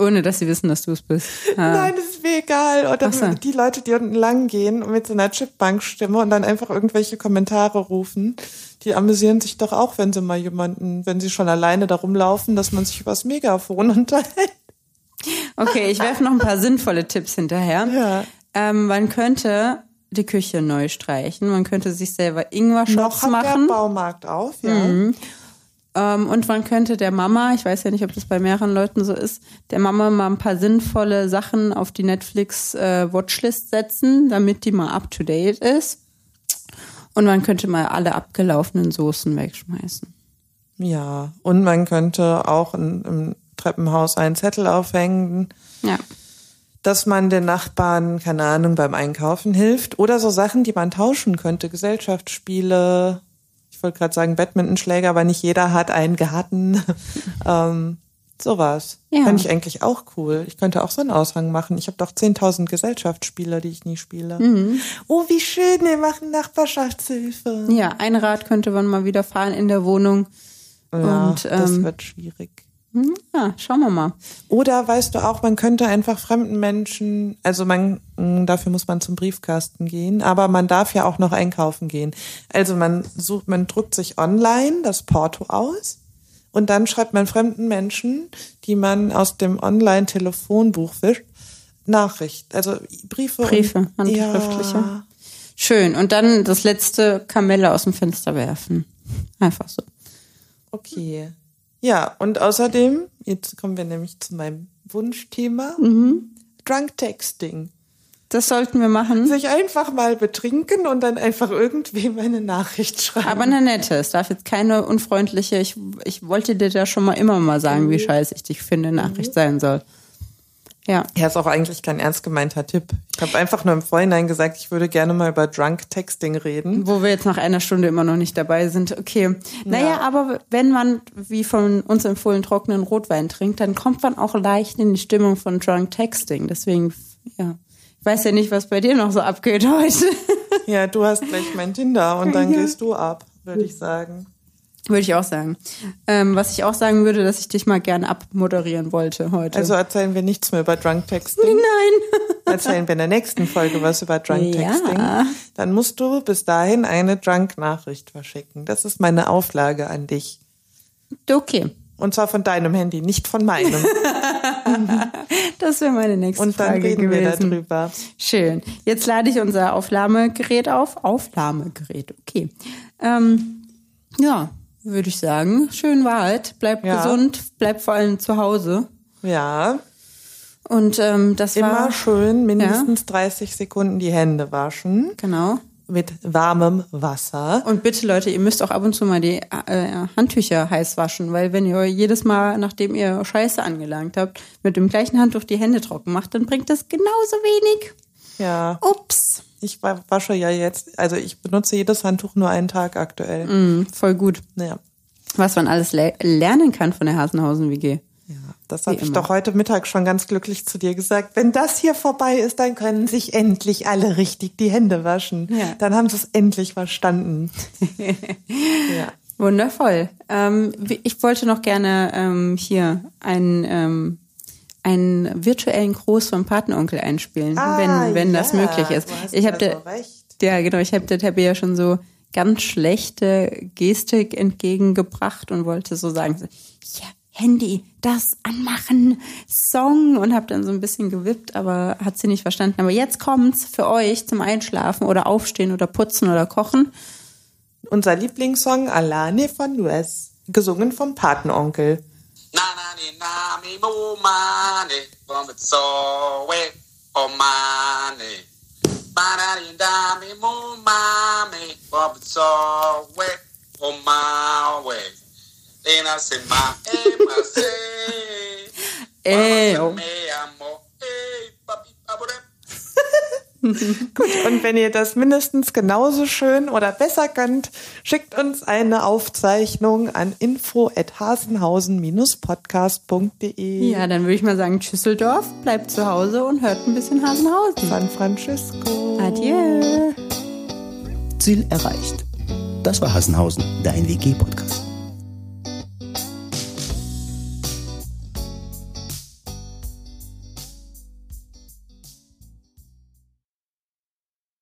Ohne, dass sie wissen, dass du es bist. [laughs] Ah. Nein, das ist mir egal. Oder Ach so. die Leute, die unten lang gehen und mit so einer Chipbank-Stimme und dann einfach irgendwelche Kommentare rufen, die amüsieren sich doch auch, wenn sie mal jemanden, wenn sie schon alleine da rumlaufen, dass man sich übers Megafon [laughs] unterhält. Okay, ich werfe noch ein paar sinnvolle Tipps hinterher. Ja. Ähm, man könnte die Küche neu streichen. Man könnte sich selber Ingwer-Shots Noch hat machen. der Baumarkt auf, ja. Ähm, und man könnte der Mama, ich weiß ja nicht, ob das bei mehreren Leuten so ist, der Mama mal ein paar sinnvolle Sachen auf die Netflix-Watchlist setzen, damit die mal up to date ist. Und man könnte mal alle abgelaufenen Soßen wegschmeißen. Ja. Und man könnte auch im Treppenhaus einen Zettel aufhängen, Ja. dass man den Nachbarn, keine Ahnung, beim Einkaufen hilft. Oder so Sachen, die man tauschen könnte. Gesellschaftsspiele. Ich wollte gerade sagen Badmintonschläger, aber nicht jeder hat einen Garten. [laughs] ähm, sowas. Ja. Fände ich eigentlich auch cool. Ich könnte auch so einen Aushang machen. Ich habe doch 10.000 Gesellschaftsspiele, die ich nie spiele. Oh, wie schön, wir machen Nachbarschaftshilfe. Ja, ein Rad könnte man mal wieder fahren in der Wohnung. Ja, Und, das ähm, wird schwierig. Hm, Ja, schauen wir mal. Oder weißt du auch, man könnte einfach fremden Menschen, also man, mh, dafür muss man zum Briefkasten gehen, aber man darf ja auch noch einkaufen gehen. Also man sucht, man druckt sich online das Porto aus und dann schreibt man fremden Menschen, die man aus dem Online-Telefonbuch wischt, Nachricht, also Briefe. Briefe, und, handschriftliche. Ja, Schön. Und dann das letzte Kamelle aus dem Fenster werfen. Einfach so. okay. Ja, und außerdem, jetzt kommen wir nämlich zu meinem Wunschthema, Mhm. Drunk Texting. Das sollten wir machen. sich einfach mal betrinken und dann einfach irgendwem eine Nachricht schreiben. Aber eine nette. Es darf jetzt keine unfreundliche, ich, ich wollte dir da schon mal immer mal sagen, Mhm. wie scheiße ich dich finde, Nachricht sein soll. Ja. ja, ist auch eigentlich kein ernst gemeinter Tipp. Ich habe einfach nur im Vorhinein gesagt, ich würde gerne mal über Drunk Texting reden. Wo wir jetzt nach einer Stunde immer noch nicht dabei sind. Okay. Naja, aber wenn man, wie von uns empfohlen, trockenen Rotwein trinkt, dann kommt man auch leicht in die Stimmung von Drunk Texting. Deswegen, ja. Ich weiß ja nicht, was bei dir noch so abgeht [laughs] heute. Ja, du hast gleich mein Tinder und dann Ja. gehst du ab, würde ich sagen. Würde ich auch sagen. Ähm, was ich auch sagen würde, dass ich dich mal gerne abmoderieren wollte heute. Also erzählen wir nichts mehr über Drunk Texting. nein. [laughs] Erzählen wir in der nächsten Folge was über Drunk Ja. Texting. Dann musst du bis dahin eine Drunk-Nachricht verschicken. Das ist meine Auflage an dich. Okay. Und zwar von deinem Handy, nicht von meinem. [laughs] Das wäre meine nächste Und dann Frage reden wir gewesen. darüber. Schön. Jetzt lade ich unser Aufnahmegerät auf. Aufnahmegerät, okay. Ähm, ja, würde ich sagen. Schön Wahrheit. Bleib Ja. gesund, bleib vor allem zu Hause. Ja, Und ähm, das immer war schön mindestens 30 Sekunden die Hände waschen genau. mit warmem Wasser. Und bitte Leute, ihr müsst auch ab und zu mal die äh, Handtücher heiß waschen, weil wenn ihr jedes Mal, nachdem ihr Scheiße angelangt habt, mit dem gleichen Handtuch die Hände trocken macht, dann bringt das genauso wenig. Ja. Ups. Ich wa- wasche ja jetzt, also ich benutze jedes Handtuch nur einen Tag aktuell. Mm, voll gut. Ja. Was man alles le lernen kann von der Hasenhausen-WG. Ja, das habe ich doch heute Mittag schon ganz glücklich zu dir gesagt. Wenn das hier vorbei ist, dann können sich endlich alle richtig die Hände waschen. Ja. Dann haben sie es endlich verstanden. [laughs] ja. Wundervoll. Ähm, ich wollte noch gerne ähm, hier einen, ähm, einen virtuellen Gruß vom Patenonkel einspielen, wenn, wenn das Ah, ja, möglich ist. Ich habe wieder der, so recht. ja genau, ich habe der Tabby ja schon so ganz schlechte Gestik entgegengebracht und wollte so sagen, ja, Handy, das anmachen, Song und habe dann so ein bisschen gewippt, aber hat sie nicht verstanden. Aber jetzt kommt's für euch zum Einschlafen oder Aufstehen oder Putzen oder Kochen. Unser Lieblingssong Alane von Lues, gesungen vom Patenonkel. Nanani nami mumane from the sowe omane. Manani nami mumame from the sowe omawe. Ena se ma ema se. [laughs] Eh, oh. Me amo. Hey, papi, abore. [laughs] [laughs] Und wenn ihr das mindestens genauso schön oder besser könnt, schickt uns eine Aufzeichnung an info@hasenhausen-podcast.de. Ja, dann würde ich mal sagen, Schüsseldorf, bleibt zu Hause und hört ein bisschen Hasenhausen. San Francisco. Adieu. Ziel erreicht. Das war Hassenhausen, dein WG-Podcast.